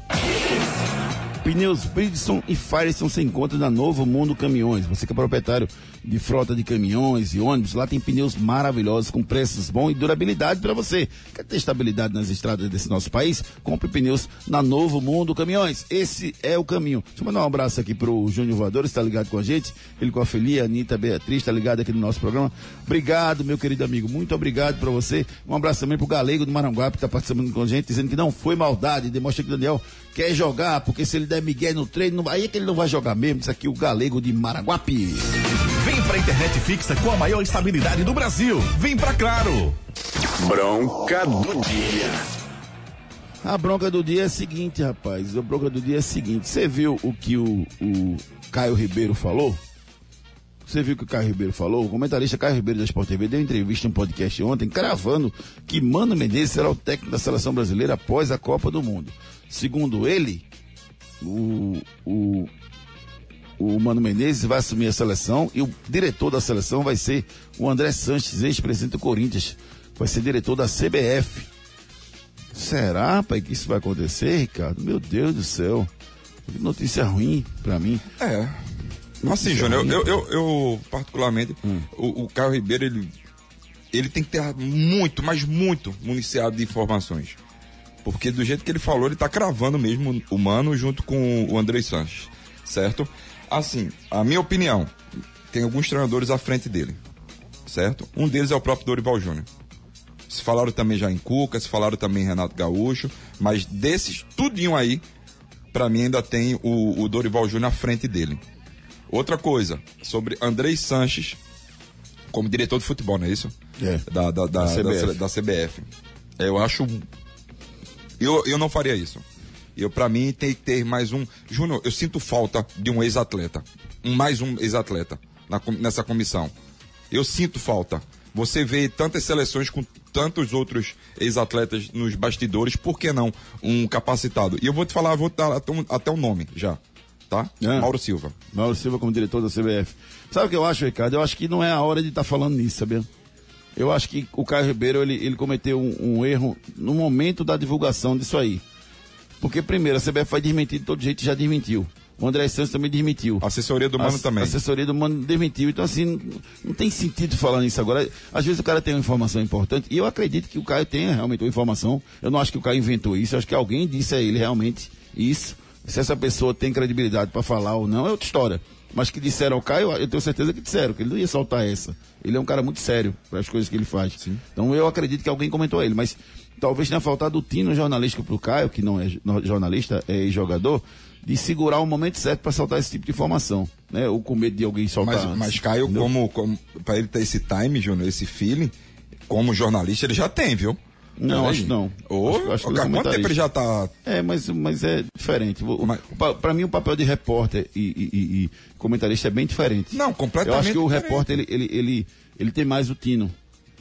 Pneus Bridgestone e Firestone se encontram na Novo Mundo Caminhões. Você que é proprietário de frota de caminhões e ônibus, lá tem pneus maravilhosos com preços bons e durabilidade para você. Quer ter estabilidade nas estradas desse nosso país? Compre pneus na Novo Mundo Caminhões. Esse é o caminho. Deixa eu mandar um abraço aqui pro Júnior Voador, está ligado com a gente. Ele com a Felia, a Anitta, Beatriz, está ligado aqui no nosso programa. Obrigado, meu querido amigo. Muito obrigado para você. Um abraço também pro Galego do Maranguape, que está participando com a gente, dizendo que não foi maldade. Demonstra que Daniel quer jogar, porque se ele der migué no treino, não- aí é que ele não vai jogar mesmo. Isso aqui, o Galego de Maranguape. Vem pra internet fixa com a maior estabilidade do Brasil. Vem pra Claro. Bronca do dia. A bronca do dia é a seguinte, rapaz. A bronca do dia é a seguinte. Você viu o que o, o Caio Ribeiro falou? Você viu que o Caio Ribeiro falou? O comentarista Caio Ribeiro da Sport TV deu entrevista em um podcast ontem, cravando que Mano Menezes será o técnico da seleção brasileira após a Copa do Mundo. Segundo ele, o, o, o Mano Menezes vai assumir a seleção e o diretor da seleção vai ser o André Sanches, ex-presidente do Corinthians. Vai ser diretor da CBF. Será, pai, que isso vai acontecer, Ricardo? Meu Deus do céu. Que notícia ruim pra mim. É. Assim, Júnior, eu, eu, eu, particularmente, o, o Caio Ribeiro, ele, ele tem que ter muito, mas muito municiado de informações. Porque do jeito que ele falou, ele tá cravando mesmo o Mano junto com o André Sanches, certo? Assim, a minha opinião, tem alguns treinadores à frente dele, certo? Um deles é o próprio Dorival Júnior. Se falaram também já em Cuca, se falaram também em Renato Gaúcho, mas desses, tudinho aí, pra mim ainda tem o, o Dorival Júnior à frente dele. Outra coisa, sobre Andrei Sanches, como diretor de futebol, não é isso? É. Da, da, da, Da da, CBF. da CBF. Eu acho. Eu, eu não faria isso. Eu, para mim, tem que ter mais um. Júnior, eu sinto falta de um ex-atleta. Um, mais um ex-atleta na nessa comissão. Eu sinto falta. Você vê tantas seleções com tantos outros ex-atletas nos bastidores, por que não um capacitado? E eu vou te falar, vou dar até, um- até o nome já. Tá? É. Mauro Silva. Mauro Silva como diretor da CBF. Sabe o que eu acho, Ricardo? Eu acho que não é a hora de estar falando nisso, sabia? Eu acho que o Caio Ribeiro, ele, ele cometeu um, um erro no momento da divulgação disso aí. Porque, primeiro, a CBF vai desmentir de todo jeito, já desmentiu. O André Santos também desmentiu. A assessoria do Mano A- também. A assessoria do Mano desmentiu. Então, assim, não, não tem sentido falar nisso agora. Às vezes o cara tem uma informação importante, e eu acredito que o Caio tenha realmente uma informação. Eu não acho que o Caio inventou isso, eu acho que alguém disse a ele realmente isso. Se essa pessoa tem credibilidade para falar ou não, é outra história. Mas que disseram ao Caio, eu tenho certeza que disseram, que ele não ia soltar essa. Ele é um cara muito sério para as coisas que ele faz. Sim. Então eu acredito que alguém comentou a ele, mas talvez tenha faltado o tino jornalístico pro Caio, que não é jornalista, é jogador, de segurar o momento certo para soltar esse tipo de informação, né? Ou com medo de alguém soltar Mas, antes. mas Caio, como, como para ele ter esse time, Júnior, esse feeling, como jornalista, ele já tem, viu? Não, Peraí. acho que não. Ô, acho, acho que é cara, quanto tempo ele já tá. É, mas, mas é diferente. Para mim, o papel de repórter e, e- e- comentarista é bem diferente. Não, completamente Eu acho que o diferente. repórter, ele, ele, ele, ele tem mais o tino né,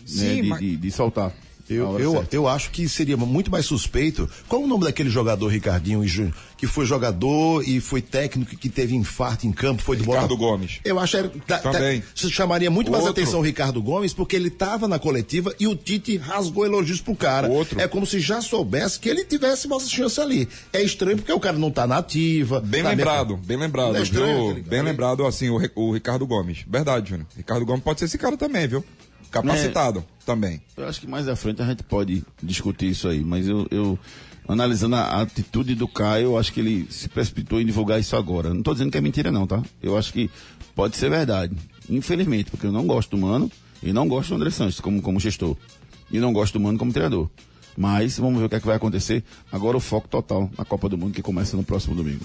Sim, de, mas- de, de soltar. Eu, eu, certa. eu acho que seria muito mais suspeito. Qual o nome daquele jogador, Ricardinho e Júnior, que foi jogador e foi técnico e que teve infarto em campo, foi do Ricardo? Gomes. Eu acho que tá- tá- chamaria muito mais Outro. atenção o Ricardo Gomes, porque ele estava na coletiva e o Tite rasgou elogios pro cara. Outro. É como se já soubesse que ele tivesse mais chance ali. É estranho porque o cara não tá na ativa. Bem tá lembrado, bem lembrado, é estranho, viu? aquele cara Bem lembrado, assim, o, o Ricardo Gomes. Verdade, Júnior. Ricardo Gomes pode ser esse cara também, viu? Capacitado também. Eu acho que mais à frente a gente pode discutir isso aí, mas eu, eu analisando a, a atitude do Caio, eu acho que ele se precipitou em divulgar isso agora. Não estou dizendo que é mentira não, tá? Eu acho que pode ser verdade. Infelizmente, porque eu não gosto do Mano e não gosto do André Santos como, como gestor. E não gosto do Mano como treinador. Mas vamos ver o que, é que vai acontecer. Agora o foco total na Copa do Mundo que começa no próximo domingo.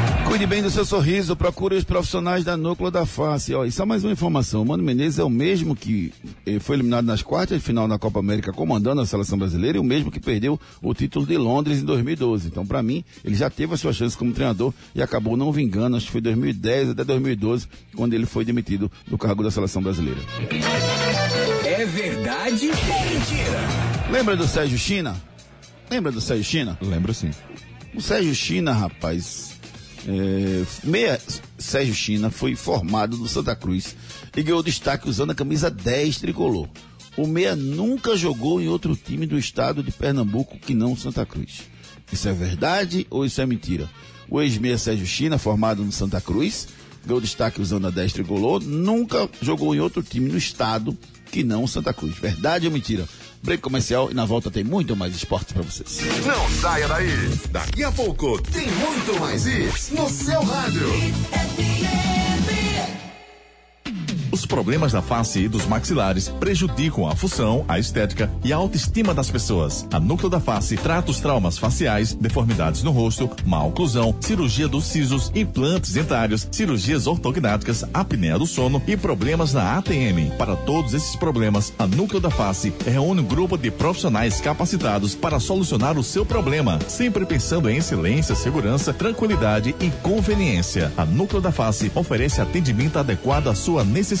Cuide bem do seu sorriso, procure os profissionais da Núcleo da Face. Ó, e só mais uma informação: o Mano Menezes é o mesmo que eh, foi eliminado nas quartas de final da Copa América comandando a seleção brasileira e o mesmo que perdeu o título de Londres em 2012. Então, para mim, ele já teve a sua chance como treinador e acabou não vingando. Acho que foi 2010 até 2012, quando ele foi demitido do cargo da seleção brasileira. É verdade ou mentira? Lembra do Sérgio China? Lembra do Sérgio China? Lembro sim. O Sérgio China, rapaz, é, meia Sérgio China foi formado no Santa Cruz e ganhou destaque usando a camisa 10 tricolor. O meia nunca jogou em outro time do estado de Pernambuco que não Santa Cruz. Isso é verdade ou isso é mentira? O ex-meia Sérgio China, formado no Santa Cruz, ganhou destaque usando a 10 tricolor, nunca jogou em outro time no estado que não Santa Cruz. Verdade ou mentira? Break comercial e na volta tem muito mais esportes para vocês. Não saia daí. Daqui a pouco tem muito mais isso no seu rádio. Os problemas da face e dos maxilares prejudicam a função, a estética e a autoestima das pessoas. A Núcleo da Face trata os traumas faciais, deformidades no rosto, má oclusão, cirurgia dos sisos, implantes dentários, cirurgias ortognáticas, apneia do sono e problemas na ATM. Para todos esses problemas, a Núcleo da Face reúne um grupo de profissionais capacitados para solucionar o seu problema, sempre pensando em excelência, segurança, tranquilidade e conveniência. A Núcleo da Face oferece atendimento adequado à sua necessidade.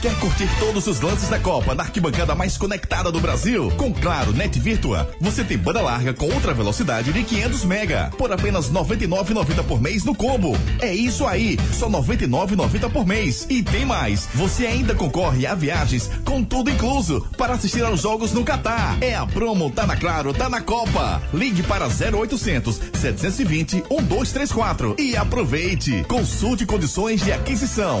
Quer curtir todos os lances da Copa na arquibancada mais conectada do Brasil? Com Claro Net Virtua, você tem banda larga com ultra velocidade de 500 mega por apenas 99,90 por mês no combo. É isso aí, só 99,90 por mês. E tem mais, você ainda concorre a viagens com tudo incluso para assistir aos jogos no Catar. É a promo tá na Claro, tá na Copa. Ligue para 0800 720 1234 e aproveite. Consulte condições de aquisição.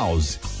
House.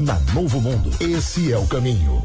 Na Novo Mundo, esse é o caminho.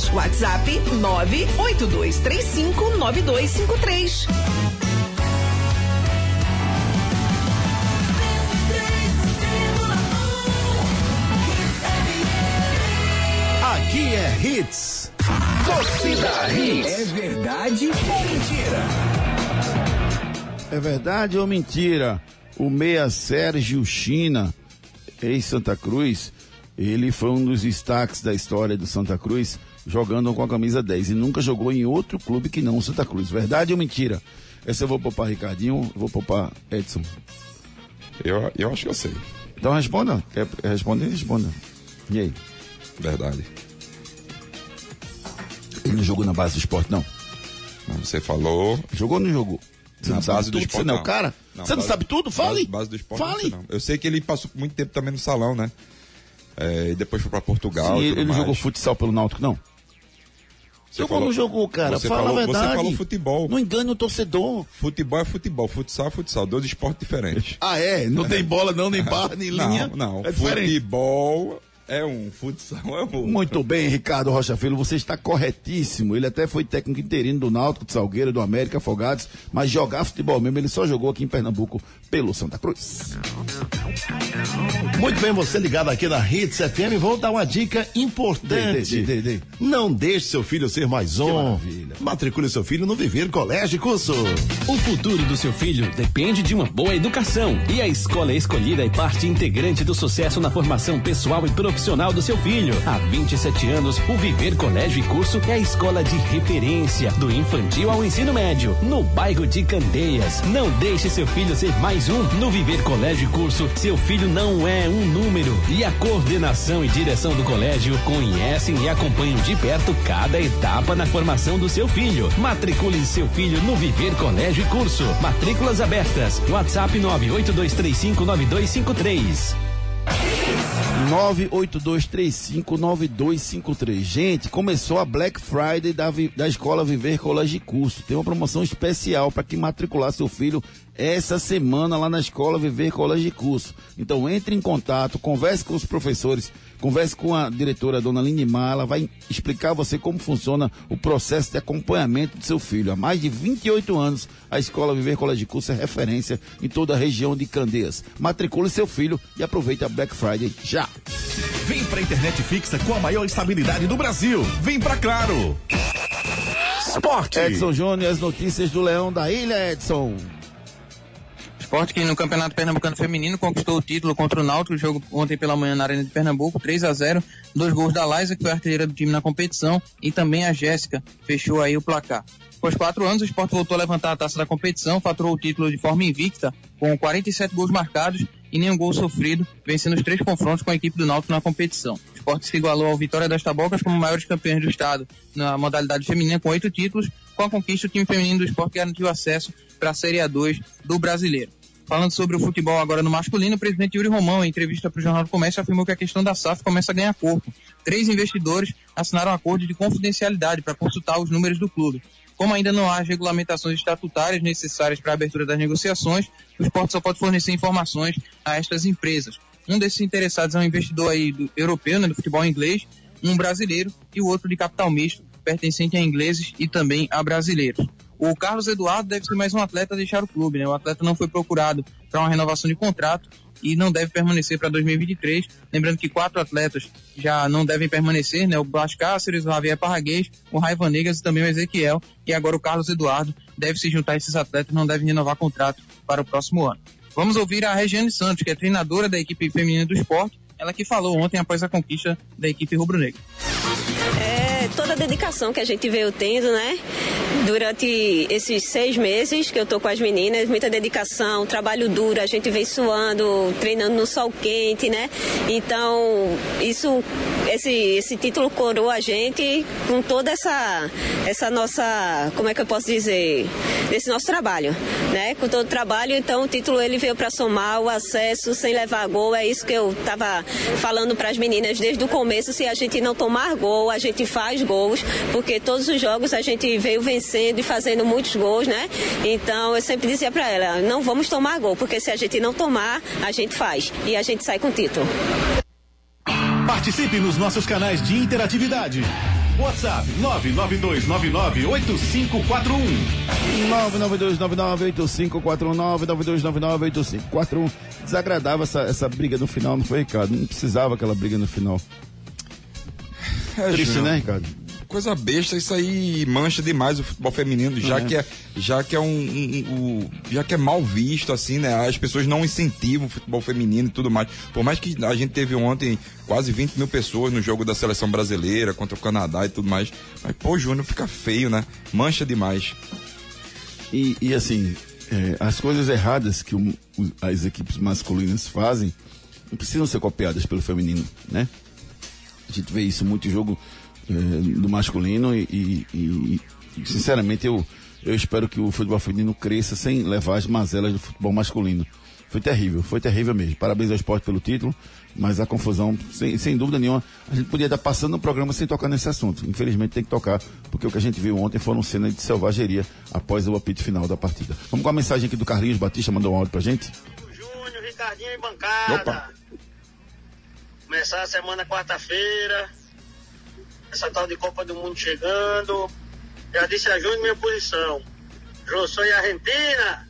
WhatsApp 982359253. Aqui é Hits. Torcida Hits. É verdade ou mentira? É verdade ou mentira? O meia Sérgio China, ex-Santa Cruz, ele foi um dos destaques da história do Santa Cruz, jogando com a camisa 10 e nunca jogou em outro clube que não o Santa Cruz. Verdade ou mentira? Essa eu vou poupar Ricardinho, vou poupar Edson. Eu, eu acho que eu sei. Então responda. Quer responder? Responda. E aí? Verdade. Ele não jogou na base do esporte, não? Você falou. Jogou ou não jogou? Você na não sabe base do tudo? esporte. Você não é o cara? Não, Você não base- sabe tudo? Fale! Base, base do esporte. Fale! não. Eu sei que ele passou muito tempo também no salão, né? É, e depois foi pra Portugal. Sim, ele, não jogou futsal pelo Náutico, não? Você jogou falou- ou não jogou, cara? Você Fala falou, a verdade. Você falou futebol. Não engane o torcedor. Futebol é futebol, futsal é futsal, dois esportes diferentes. Ah, é? Não tem bola não, nem barra, nem *laughs* linha? Não, não. É diferente. futebol é um, futsal é outro. Muito bem, Ricardo Rocha Filho, você está corretíssimo. Ele até foi técnico interino do Náutico, de Salgueiro, do América, Afogados, mas jogar futebol mesmo, ele só jogou aqui em Pernambuco pelo Santa Cruz. Muito bem, você ligado aqui na Hits FM, vou dar uma dica importante. Dê, dê, dê. Não deixe seu filho ser mais um. Matricule seu filho no Viver Colégio e Curso. O futuro do seu filho depende de uma boa educação. E a escola escolhida é parte integrante do sucesso na formação pessoal e profissional do seu filho. Há 27 anos, o Viver Colégio e Curso é a escola de referência, do infantil ao ensino médio, no bairro de Candeias. Não deixe seu filho ser mais um. No Viver Colégio e Curso, seu filho não é um número. E a coordenação e direção do colégio conhecem e acompanham de perto cada etapa na formação do seu filho. Matricule seu filho no Viver Colégio e Curso. Matrículas abertas. WhatsApp 982359253. 982359253. Gente, começou a Black Friday da, da Escola Viver Colégio e Curso. Tem uma promoção especial para quem matricular seu filho essa semana lá na Escola Viver Colégio e Curso. Então entre em contato, converse com os professores, converse com a diretora, dona Linimar, ela vai explicar a você como funciona o processo de acompanhamento do seu filho. Há mais de 28 anos, a Escola Viver Colégio e Curso é referência em toda a região de Candeias. Matricule seu filho e aproveite a Black Friday já. Vem pra internet fixa com a maior estabilidade do Brasil. Vem pra Claro. Esporte. Edson Júnior, as notícias do Leão da Ilha, Edson. Esporte que no Campeonato Pernambucano Feminino conquistou o título contra o Náutico, jogo ontem pela manhã na Arena de Pernambuco, 3 a 0 dois gols da Laisa, que foi artilheira do time na competição, e também a Jéssica fechou aí o placar. Após quatro anos, o Esporte voltou a levantar a taça da competição, faturou o título de forma invicta, com 47 gols marcados e nenhum gol sofrido, vencendo os três confrontos com a equipe do Náutico na competição. O Esporte se igualou ao Vitória das Tabocas como maiores campeões do estado na modalidade feminina com oito títulos. Com a conquista, o time feminino do esporte garantiu acesso para a Série A2 do Brasileiro. Falando sobre o futebol agora no masculino, o presidente Yuri Romão, em entrevista para o Jornal do Comércio, afirmou que a questão da SAF começa a ganhar corpo. Três investidores assinaram um acordo de confidencialidade para consultar os números do clube. Como ainda não há regulamentações estatutárias necessárias para a abertura das negociações, o esporte só pode fornecer informações a estas empresas. Um desses interessados é um investidor aí do, europeu, né, do futebol inglês, um brasileiro e o outro de capital misto, pertencente a ingleses e também a brasileiros. O Carlos Eduardo deve ser mais um atleta a deixar o clube, né? O atleta não foi procurado para uma renovação de contrato e não deve permanecer para 2023. Lembrando que quatro atletas já não devem permanecer, né? O Blas Cáceres, o Javier Parraguês, o Raiva Negas e também o Ezequiel. E agora o Carlos Eduardo deve se juntar a esses atletas, não devem renovar contrato para o próximo ano. Vamos ouvir a Regiane Santos, que é treinadora da equipe feminina do esporte, ela que falou ontem após a conquista da equipe rubro-negra. É toda a dedicação que a gente veio tendo, né? Durante esses seis meses que eu tô com as meninas, muita dedicação, trabalho duro, a gente vem suando, treinando no sol quente, né? Então, isso, esse, esse título coroa a gente com toda essa, essa nossa, como é que eu posso dizer, esse nosso trabalho, né? Com todo o trabalho, então o título ele veio para somar o acesso sem levar gol, é isso que eu tava falando para as meninas desde o começo, se a gente não tomar gol, a gente faz gols, porque todos os jogos a gente veio vencendo e fazendo muitos gols, né? Então eu sempre dizia para ela, não vamos tomar gol, porque se a gente não tomar, a gente faz e a gente sai com o título. Participe nos nossos canais de interatividade. WhatsApp 992998541. 992998541. Desagradável essa, essa briga no final, não foi, Ricardo? Não precisava aquela briga no final. É, Triste, Júnior. né, Ricardo? Coisa besta, isso aí mancha demais o futebol feminino, já É. que é, já que é um, um- um- já que é mal visto assim, né? As pessoas não incentivam o futebol feminino e tudo mais. Por mais que a gente teve ontem quase 20 mil pessoas no jogo da seleção brasileira contra o Canadá e tudo mais, mas pô, Júnior fica feio, né? Mancha demais. E, e, assim, é, as coisas erradas que o- as equipes masculinas fazem não precisam ser copiadas pelo feminino, né? A gente vê isso muito em jogo é, do masculino e, e- e, sinceramente eu, eu espero que o futebol feminino cresça sem levar as mazelas do futebol masculino. Foi terrível, foi terrível mesmo. Parabéns ao esporte pelo título, mas a confusão, sem, sem dúvida nenhuma, a gente podia estar passando no programa sem tocar nesse assunto. Infelizmente tem que tocar, porque o que a gente viu ontem foram cenas de selvageria após o apito final da partida. Vamos com a mensagem aqui do Carlinhos Batista, mandou um áudio pra gente. Júnior, Ricardinho e bancada. Opa. Começar a semana quarta-feira. Essa tal de Copa do Mundo chegando. Já disse a Júnior minha posição. Eu sou Argentina.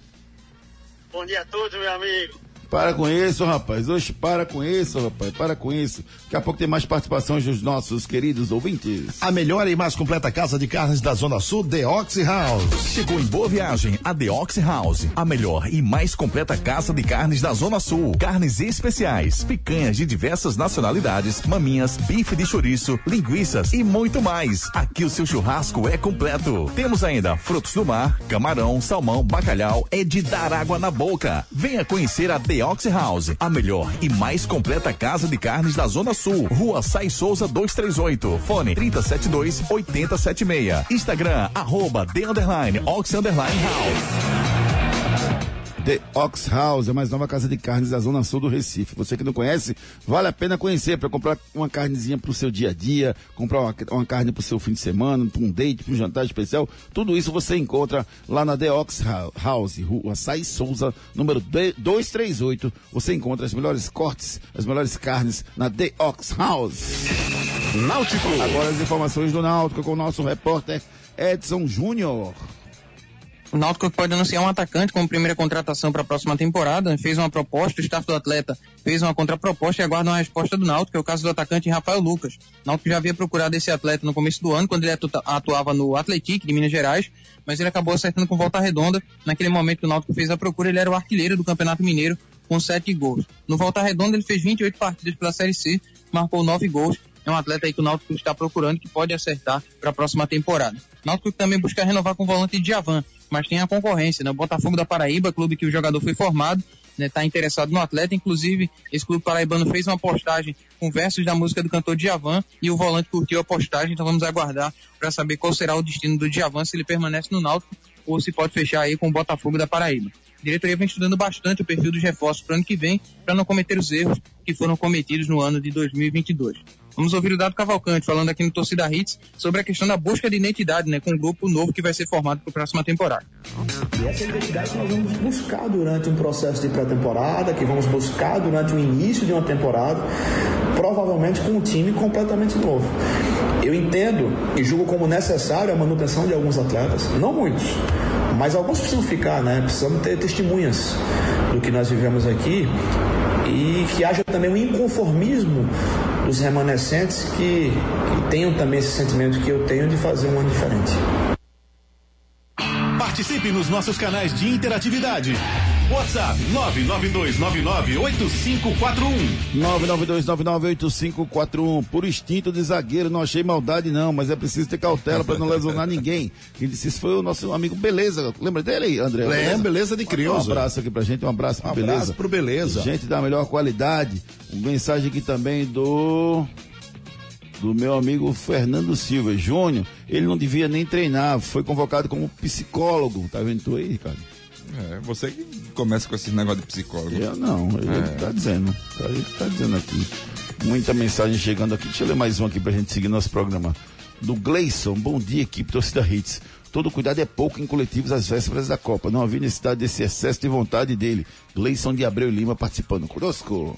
Bom dia a todos, meu amigo. Para com isso, rapaz. Oxe, para com isso, rapaz. Para com isso. Daqui a pouco tem mais participações dos nossos queridos ouvintes. A melhor e mais completa casa de carnes da Zona Sul, The Oxy House. Chegou em boa viagem a The Ox House, a melhor e mais completa casa de carnes da Zona Sul. Carnes especiais, picanhas de diversas nacionalidades, maminhas, bife de chouriço, linguiças e muito mais. Aqui o seu churrasco é completo. Temos ainda frutos do mar, camarão, salmão, bacalhau, é de dar água na boca. Venha conhecer a The Ox House, a melhor e mais completa casa de carnes da Zona Sul. Rua Sai Souza 238, fone 372 8076. Instagram, arroba The Underline, Ox Underline House. The Ox House, a mais nova casa de carnes da Zona Sul do Recife. Você que não conhece, vale a pena conhecer para comprar uma carnezinha para o seu dia a dia, comprar uma, uma carne para o seu fim de semana, para um date, para um jantar especial. Tudo isso você encontra lá na The Ox Hou- House, Rua Sai Souza, número de- 238. Você encontra as melhores cortes, as melhores carnes na The Ox House. Náutico. Agora as informações do Náutico com o nosso repórter Edson Júnior. O Náutico pode anunciar um atacante como primeira contratação para a próxima temporada. Fez uma proposta, o staff do atleta fez uma contraproposta e aguarda uma resposta do Náutico, que é o caso do atacante Rafael Lucas. O Náutico já havia procurado esse atleta no começo do ano, quando ele atu- atuava no Atlético de Minas Gerais, mas ele acabou acertando com volta redonda. Naquele momento que o Náutico fez a procura, ele era o artilheiro do Campeonato Mineiro com sete gols. No volta redonda ele fez 28 partidas pela Série C, marcou nove gols. É um atleta que o Náutico está procurando que pode acertar para a próxima temporada. Náutico também busca renovar com o volante Djavan, mas tem a concorrência, né? O Botafogo da Paraíba, clube que o jogador foi formado, está interessado no atleta. Inclusive, esse clube paraibano fez uma postagem com versos da música do cantor Djavan e o volante curtiu a postagem. Então vamos aguardar para saber qual será o destino do Djavan, se ele permanece no Náutico ou se pode fechar aí com o Botafogo da Paraíba. A diretoria vem estudando bastante o perfil dos reforços para o ano que vem, para não cometer os erros que foram cometidos no ano de 2022. Vamos ouvir o Dado Cavalcante falando aqui no Torcida Hits sobre a questão da busca de identidade, né, com um grupo novo que vai ser formado para a próxima temporada. E essa identidade que nós vamos buscar durante um processo de pré-temporada, que vamos buscar durante o início de uma temporada, provavelmente com um time completamente novo. Eu entendo e julgo como necessário a manutenção de alguns atletas, não muitos, mas alguns precisam ficar, né? Precisamos ter testemunhas do que nós vivemos aqui e que haja também um inconformismo dos remanescentes que, que tenham também esse sentimento que eu tenho de fazer um ano diferente. Participe nos nossos canais de interatividade. WhatsApp 992998541. 992998541. Por instinto de zagueiro, não achei maldade não, mas é preciso ter cautela para não lesionar ninguém. Quem disse isso foi o nosso amigo Beleza. Lembra dele aí, André? Lembra, Beleza de Creuza. Um abraço aqui pra gente, um abraço pro Um Beleza. abraço pro Beleza. Gente da melhor qualidade. Uma mensagem aqui também do do meu amigo Fernando Silva Júnior, ele não devia nem treinar, foi convocado como psicólogo, tá vendo tu aí, Ricardo? É, você que começa com esse negócio de psicólogo. Eu não, ele É. tá dizendo. Tá, ele tá dizendo aqui. Muita mensagem chegando aqui. Deixa eu ler mais um aqui pra gente seguir nosso programa. Do Gleison, bom dia, equipe Torcida Hits. Todo cuidado é pouco em coletivos às vésperas da Copa. Não havia necessidade desse excesso de vontade dele. Gleison de Abreu Lima participando conosco.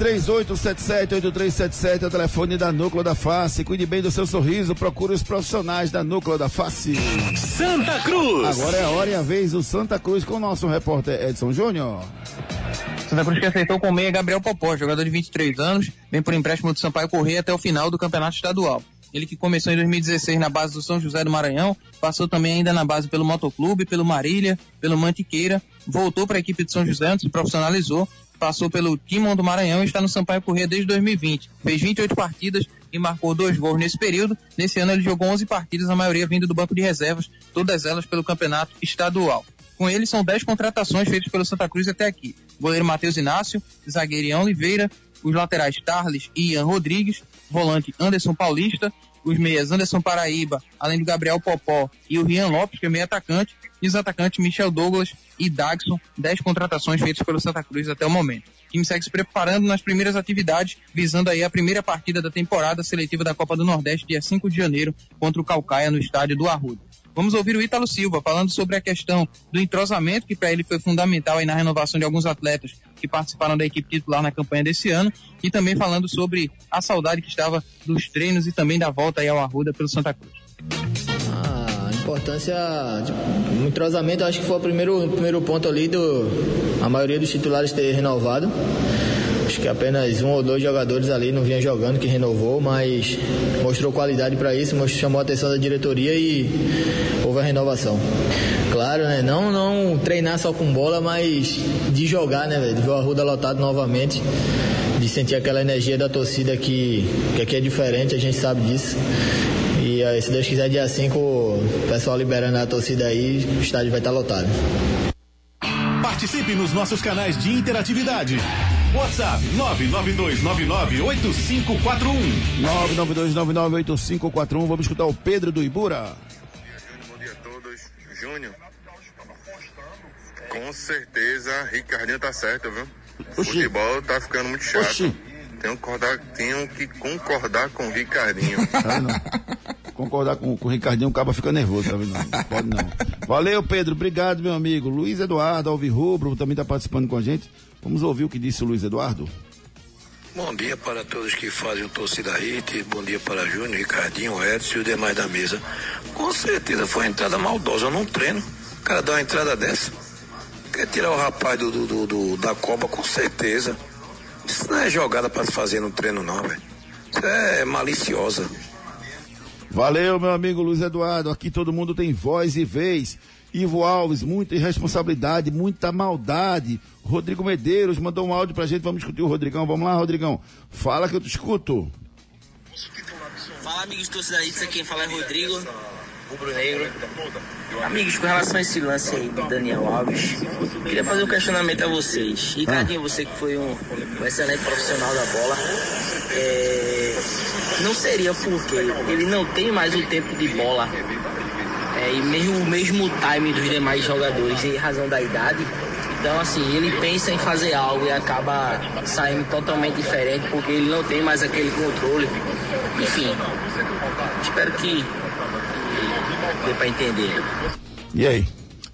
3877-8377 é o telefone da Núcleo da Face. Cuide bem do seu sorriso, procure os profissionais da Núcleo da Face. Santa Cruz. Agora é a hora e a vez do Santa Cruz com o nosso repórter Edson Júnior. Santa Cruz que aceitou com o meia Gabriel Popó, jogador de 23 anos, vem por empréstimo do Sampaio Correia até o final do campeonato estadual. Ele que começou em 2016 na base do São José do Maranhão, passou também ainda na base pelo Motoclube, pelo Marília, pelo Mantiqueira, voltou para a equipe de São José, onde se profissionalizou, passou pelo Timon do Maranhão e está no Sampaio Correia desde 2020. Fez 28 partidas e marcou dois gols nesse período. Nesse ano ele jogou 11 partidas, a maioria vindo do banco de reservas, todas elas pelo campeonato estadual. Com ele são 10 contratações feitas pelo Santa Cruz até aqui. Goleiro Matheus Inácio, zagueiro Ian Oliveira, os laterais Tarles e Ian Rodrigues, volante Anderson Paulista, os meias Anderson Paraíba, além do Gabriel Popó e o Rian Lopes, que é meio atacante, e os atacantes Michel Douglas e Dagson, 10 contratações feitas pelo Santa Cruz até o momento. O time segue se preparando nas primeiras atividades, visando aí a primeira partida da temporada seletiva da Copa do Nordeste, dia 5 de janeiro, contra o Calcaia no estádio do Arruda. Vamos ouvir o Ítalo Silva falando sobre a questão do entrosamento, que para ele foi fundamental aí na renovação de alguns atletas que participaram da equipe titular na campanha desse ano, e também falando sobre a saudade que estava dos treinos e também da volta aí ao Arruda pelo Santa Cruz. A importância, tipo, o entrosamento, acho que foi o primeiro, primeiro ponto ali do a maioria dos titulares ter renovado. Acho que apenas um ou dois jogadores ali não vinha jogando que renovou, mas mostrou qualidade para isso, mostrou, chamou a atenção da diretoria e houve a renovação. Claro, né? Não, não treinar só com bola, mas de jogar, né, velho? De ver o Arruda lotado novamente, de sentir aquela energia da torcida que, que aqui é diferente, a gente sabe disso. E aí, se Deus quiser, dia 5, o pessoal liberando a torcida aí, o estádio vai estar lotado. Participe nos nossos canais de interatividade. WhatsApp 992998541. 992998541. Vamos escutar o Pedro do Ibura. Júnior, com certeza Ricardinho tá certo, viu? O Oxi. futebol tá ficando muito chato. Oxi. Tenho que, concordar, tenho que concordar com o Ricardinho. Não. Concordar com, com o Ricardinho, o cabo fica nervoso, tá vendo? Não pode não. Valeu, Pedro. Obrigado, meu amigo. Luiz Eduardo Alvirrubro também está participando com a gente. Vamos ouvir o que disse o Luiz Eduardo. Bom dia para todos que fazem o Torcida Hit, bom dia para Júnior, Ricardinho, Edson e os demais da mesa. Com certeza foi uma entrada maldosa num treino. O cara dá uma entrada dessa. Quer tirar o rapaz do, do- do- da Copa, com certeza. Isso não é jogada para se fazer no treino, não, velho. Isso é maliciosa. Valeu, meu amigo Luiz Eduardo. Aqui todo mundo tem voz e vez. Ivo Alves, muita irresponsabilidade, muita maldade. Rodrigo Medeiros mandou um áudio pra gente. Vamos discutir o Rodrigão. Vamos lá, Rodrigão. Fala que eu te escuto. Fala amigos do torcida isso quem fala é Rodrigo, Rubro Negro. Amigos, com relação a esse lance aí do Daniel Alves, queria fazer um questionamento a vocês. Ricardinho, você que foi um, um excelente profissional da bola, é, não seria porque ele não tem mais o tempo de bola é, e mesmo o mesmo time dos demais jogadores em razão da idade. Então, assim, ele pensa em fazer algo e acaba saindo totalmente diferente porque ele não tem mais aquele controle. Enfim, espero que dê pra entender. E aí?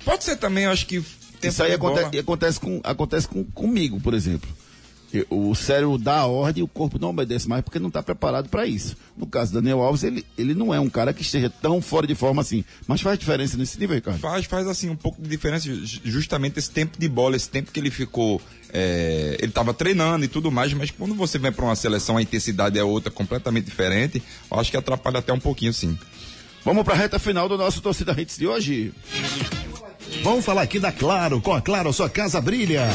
Pode ser também, eu acho que. Isso aí bola- acontece, acontece, com, acontece com, comigo, por exemplo. O cérebro dá a ordem e o corpo não obedece mais porque não está preparado para isso. No caso do Daniel Alves, ele, ele não é um cara que esteja tão fora de forma assim. Mas faz diferença nesse nível, Ricardo? Faz, faz assim um pouco de diferença, ju- justamente esse tempo de bola, esse tempo que ele ficou. é, ele estava treinando e tudo mais, mas quando você vem para uma seleção, a intensidade é outra, completamente diferente. Eu acho que atrapalha até um pouquinho, sim. Vamos para a reta final do nosso Torcida Hits de hoje. Vamos falar aqui da Claro. Com a Claro, sua casa brilha.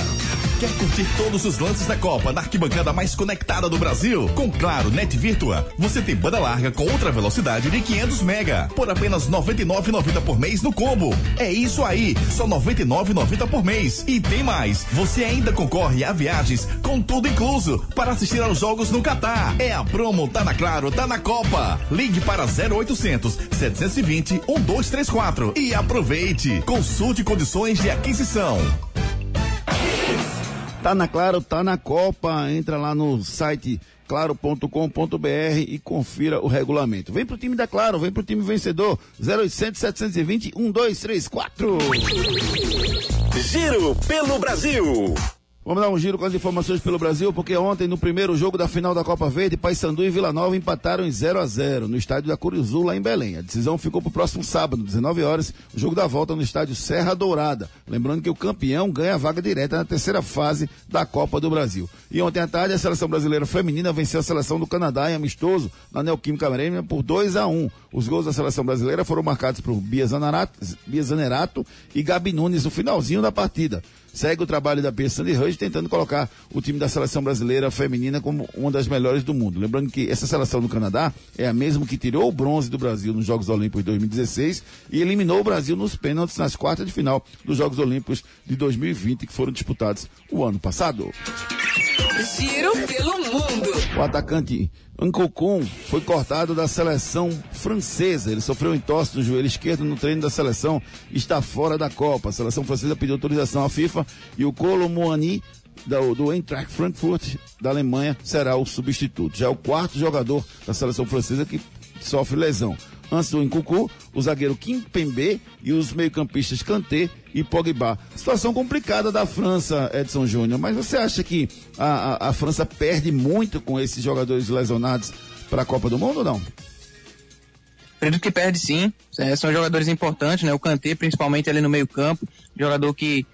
Quer curtir todos os lances da Copa na arquibancada mais conectada do Brasil? Com Claro Net Virtua, você tem banda larga com ultra velocidade de 500 mega por apenas R$ 99,90 por mês no combo. É isso aí, só R$ 99,90 por mês. E tem mais, você ainda concorre a viagens com tudo incluso para assistir aos jogos no Catar. É a promo Tá na Claro, tá na Copa. Ligue para 0800 720 1234 e aproveite. Consulte condições de aquisição. Tá na Claro, tá na Copa. Entra lá no site claro.com.br e confira o regulamento. Vem pro time da Claro, vem pro time vencedor. 0800 720 1234. Giro pelo Brasil. Vamos dar um giro com as informações pelo Brasil, porque ontem, no primeiro jogo da final da Copa Verde, Paysandu e Vila Nova empataram em 0 a 0 no estádio da Curizul, lá em Belém. A decisão ficou para o próximo sábado, 19 horas, o jogo da volta no estádio Serra Dourada. Lembrando que o campeão ganha a vaga direta na terceira fase da Copa do Brasil. E ontem à tarde, a seleção brasileira feminina venceu a seleção do Canadá em amistoso na Neoquímica Arena por 2 a 1 Os gols da seleção brasileira foram marcados por Bia Zanerato, Bia Zanerato e Gabi Nunes no finalzinho da partida. Segue o trabalho da Pia Sandy Rush tentando colocar o time da seleção brasileira feminina como uma das melhores do mundo. Lembrando que essa seleção do Canadá é a mesma que tirou o bronze do Brasil nos Jogos Olímpicos de 2016 e eliminou o Brasil nos pênaltis nas quartas de final dos Jogos Olímpicos de 2020 que foram disputados o ano passado. Giro pelo mundo. O atacante Ancocon foi cortado da seleção francesa. Ele sofreu um entorse no joelho esquerdo no treino da seleção e está fora da Copa. A seleção francesa pediu autorização à FIFA e o Colo Moani do, do Eintracht Frankfurt da Alemanha será o substituto. Já é o quarto jogador da seleção francesa que sofre lesão. Do Nkunku, o zagueiro Kim Pembe e os meio-campistas Kanté e Pogba. Situação complicada da França, Edson Júnior, mas você acha que a, a, a França perde muito com esses jogadores lesionados para a Copa do Mundo ou não? Acredito que perde sim. É, são jogadores importantes, né? O Kanté, principalmente ali no meio-campo, jogador que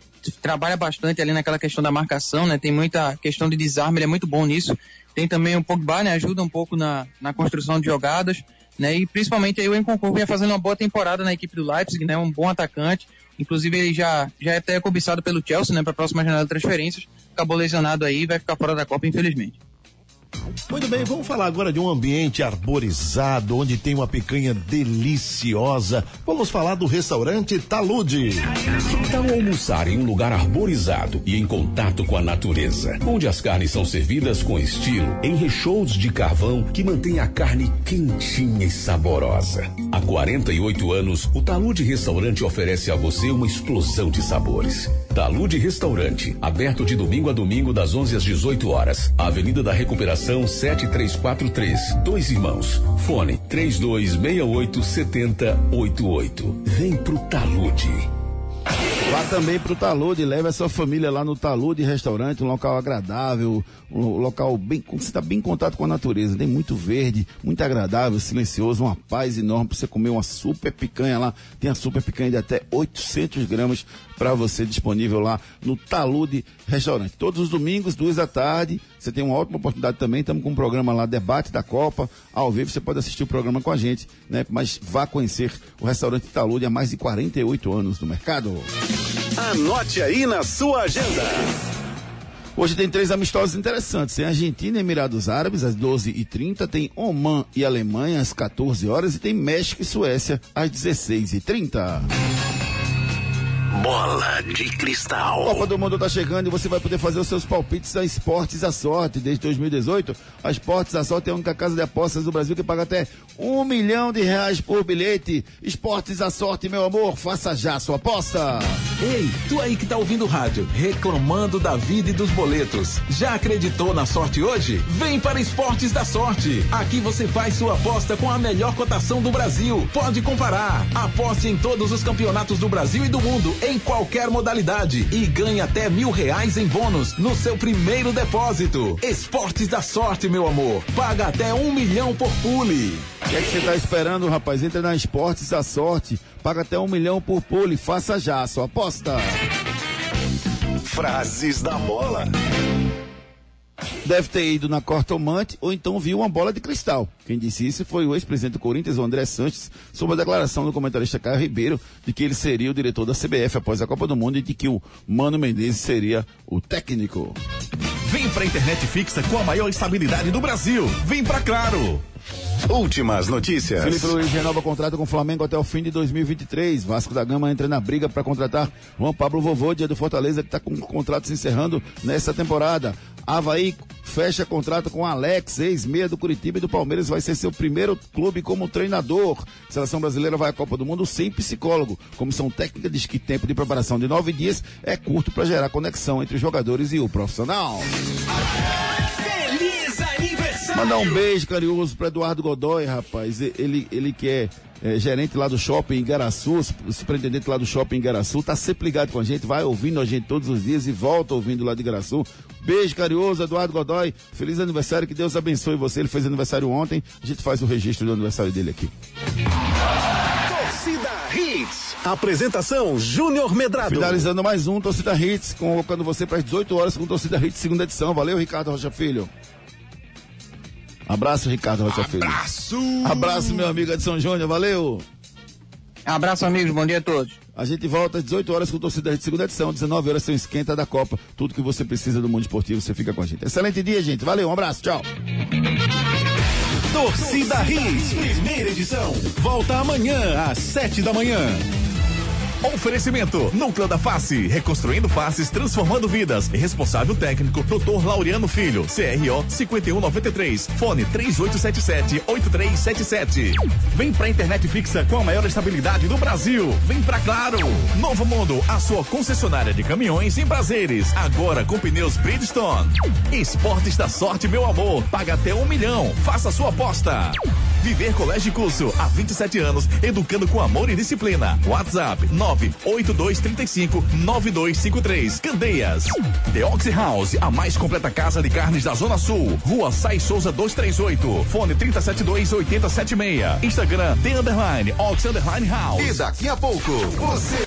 trabalha bastante ali naquela questão da marcação, né? Tem muita questão de desarme, ele é muito bom nisso. Tem também o Pogba, né? Ajuda um pouco na, na construção de jogadas, né? E principalmente aí o Enconcourt vinha fazendo uma boa temporada na equipe do Leipzig, né? Um bom atacante. Inclusive ele já, já é até cobiçado pelo Chelsea, né? Para a próxima janela de transferências. Acabou lesionado aí e vai ficar fora da Copa, infelizmente. Muito bem, vamos falar agora de um ambiente arborizado, onde tem uma picanha deliciosa. Vamos falar do restaurante Talude. Tal almoçar em um lugar arborizado e em contato com a natureza, onde as carnes são servidas com estilo, em recheios de carvão que mantém a carne quentinha e saborosa. Há 48 anos, o Talude Restaurante oferece a você uma explosão de sabores. Talude Restaurante, aberto de domingo a domingo das 11 às 18 horas. Avenida da Recuperação 7343, Dois Irmãos. Fone 3268 7088. Vem pro Talude. Também pro Talude, leve a sua família lá no Talude Restaurante, um local agradável, um local bem, você está bem em contato com a natureza, tem muito verde, muito agradável, silencioso, uma paz enorme para você comer uma super picanha lá, tem a super picanha de até 800 gramas para você disponível lá no Talude Restaurante. Todos os domingos, duas da tarde, você tem uma ótima oportunidade também, estamos com um programa lá, Debate da Copa, ao vivo, você pode assistir o programa com a gente, né? Mas vá conhecer o restaurante Talude há mais de 48 anos no mercado. Anote aí na sua agenda. Hoje tem três amistosos interessantes. Tem Argentina e Emirados Árabes às 12h30, tem Oman e Alemanha às 14 horas e tem México e Suécia às 16h30. Bola de cristal. Copa do Mundo tá chegando e você vai poder fazer os seus palpites a Esportes à Sorte. Desde 2018, a Esportes à Sorte é a única casa de apostas do Brasil que paga até um milhão de reais por bilhete. Esportes à Sorte, meu amor, faça já sua aposta. Ei, tu aí que tá ouvindo o rádio, reclamando da vida e dos boletos. Já acreditou na sorte hoje? Vem para Esportes da Sorte. Aqui você faz sua aposta com a melhor cotação do Brasil. Pode comparar. Aposte em todos os campeonatos do Brasil e do mundo, em qualquer modalidade. E ganhe até mil reais em bônus no seu primeiro depósito. Esportes da Sorte, meu amor. Paga até um milhão por pule. O que é que você tá esperando, rapaz? Entra na Esportes à Sorte. Paga até um milhão por pule. Faça já a sua aposta. Frases da bola. Deve ter ido na cortomante ou então viu uma bola de cristal. Quem disse isso foi o ex-presidente do Corinthians, o André Sanches, sobre a declaração do comentarista Caio Ribeiro de que ele seria o diretor da CBF após a Copa do Mundo e de que o Mano Menezes seria o técnico. Vem pra internet fixa com a maior estabilidade do Brasil. Vem pra Claro. Últimas notícias. Felipe Luiz renova contrato com o Flamengo até o fim de 2023. Vasco da Gama entra na briga para contratar Juan Pablo Vovô, dia do Fortaleza, que está com o contrato se encerrando nessa temporada. Havaí fecha contrato com Alex, ex-meia do Curitiba e do Palmeiras, vai ser seu primeiro clube como treinador. Seleção brasileira vai à Copa do Mundo sem psicólogo. Comissão técnica diz que tempo de preparação de nove dias é curto para gerar conexão entre os jogadores e o profissional. Mandar um beijo carinhoso para Eduardo Godoy, rapaz. Ele, ele que é, é, gerente lá do shopping em Garaçu, superintendente lá do shopping em Garaçu, tá sempre ligado com a gente, vai ouvindo a gente todos os dias e volta ouvindo lá de Garaçu. Beijo carinhoso, Eduardo Godoy. Feliz aniversário, que Deus abençoe você. Ele fez aniversário ontem, a gente faz o registro do aniversário dele aqui. Torcida Hits. Apresentação Júnior Medrado. Finalizando mais um Torcida Hits, convocando você para as 18 horas com Torcida Hits, segunda edição. Valeu, Ricardo Rocha Filho. Abraço, Ricardo Rocha Filho. Abraço! Abraço, meu amigo Edson Júnior, valeu! Abraço, amigos, bom dia a todos. A gente volta às 18 horas com Torcida Hits, segunda edição, 19 horas tem o esquenta da Copa. Tudo que você precisa do mundo esportivo, você fica com a gente. Excelente dia, gente. Valeu, um abraço, tchau. Torcida Hits, primeira edição. Volta amanhã às sete da manhã. Oferecimento: Núcleo da Face, reconstruindo faces, transformando vidas. Responsável técnico: Dr. Laureano Filho, CRO 5193, fone 3877-8377. Vem pra internet fixa com a maior estabilidade do Brasil. Vem pra Claro. Novo Mundo, a sua concessionária de caminhões em prazeres. Agora com pneus Bridgestone. Esportes da sorte, meu amor. Paga até um milhão. Faça sua aposta. Viver Colégio Curso, há 27 anos, educando com amor e disciplina. WhatsApp 98235 9253. Candeias. The Oxy House, a mais completa casa de carnes da Zona Sul. Rua Sai Souza 238. Fone 372 8076. Instagram The Underline Ox Underline House. E daqui a pouco, você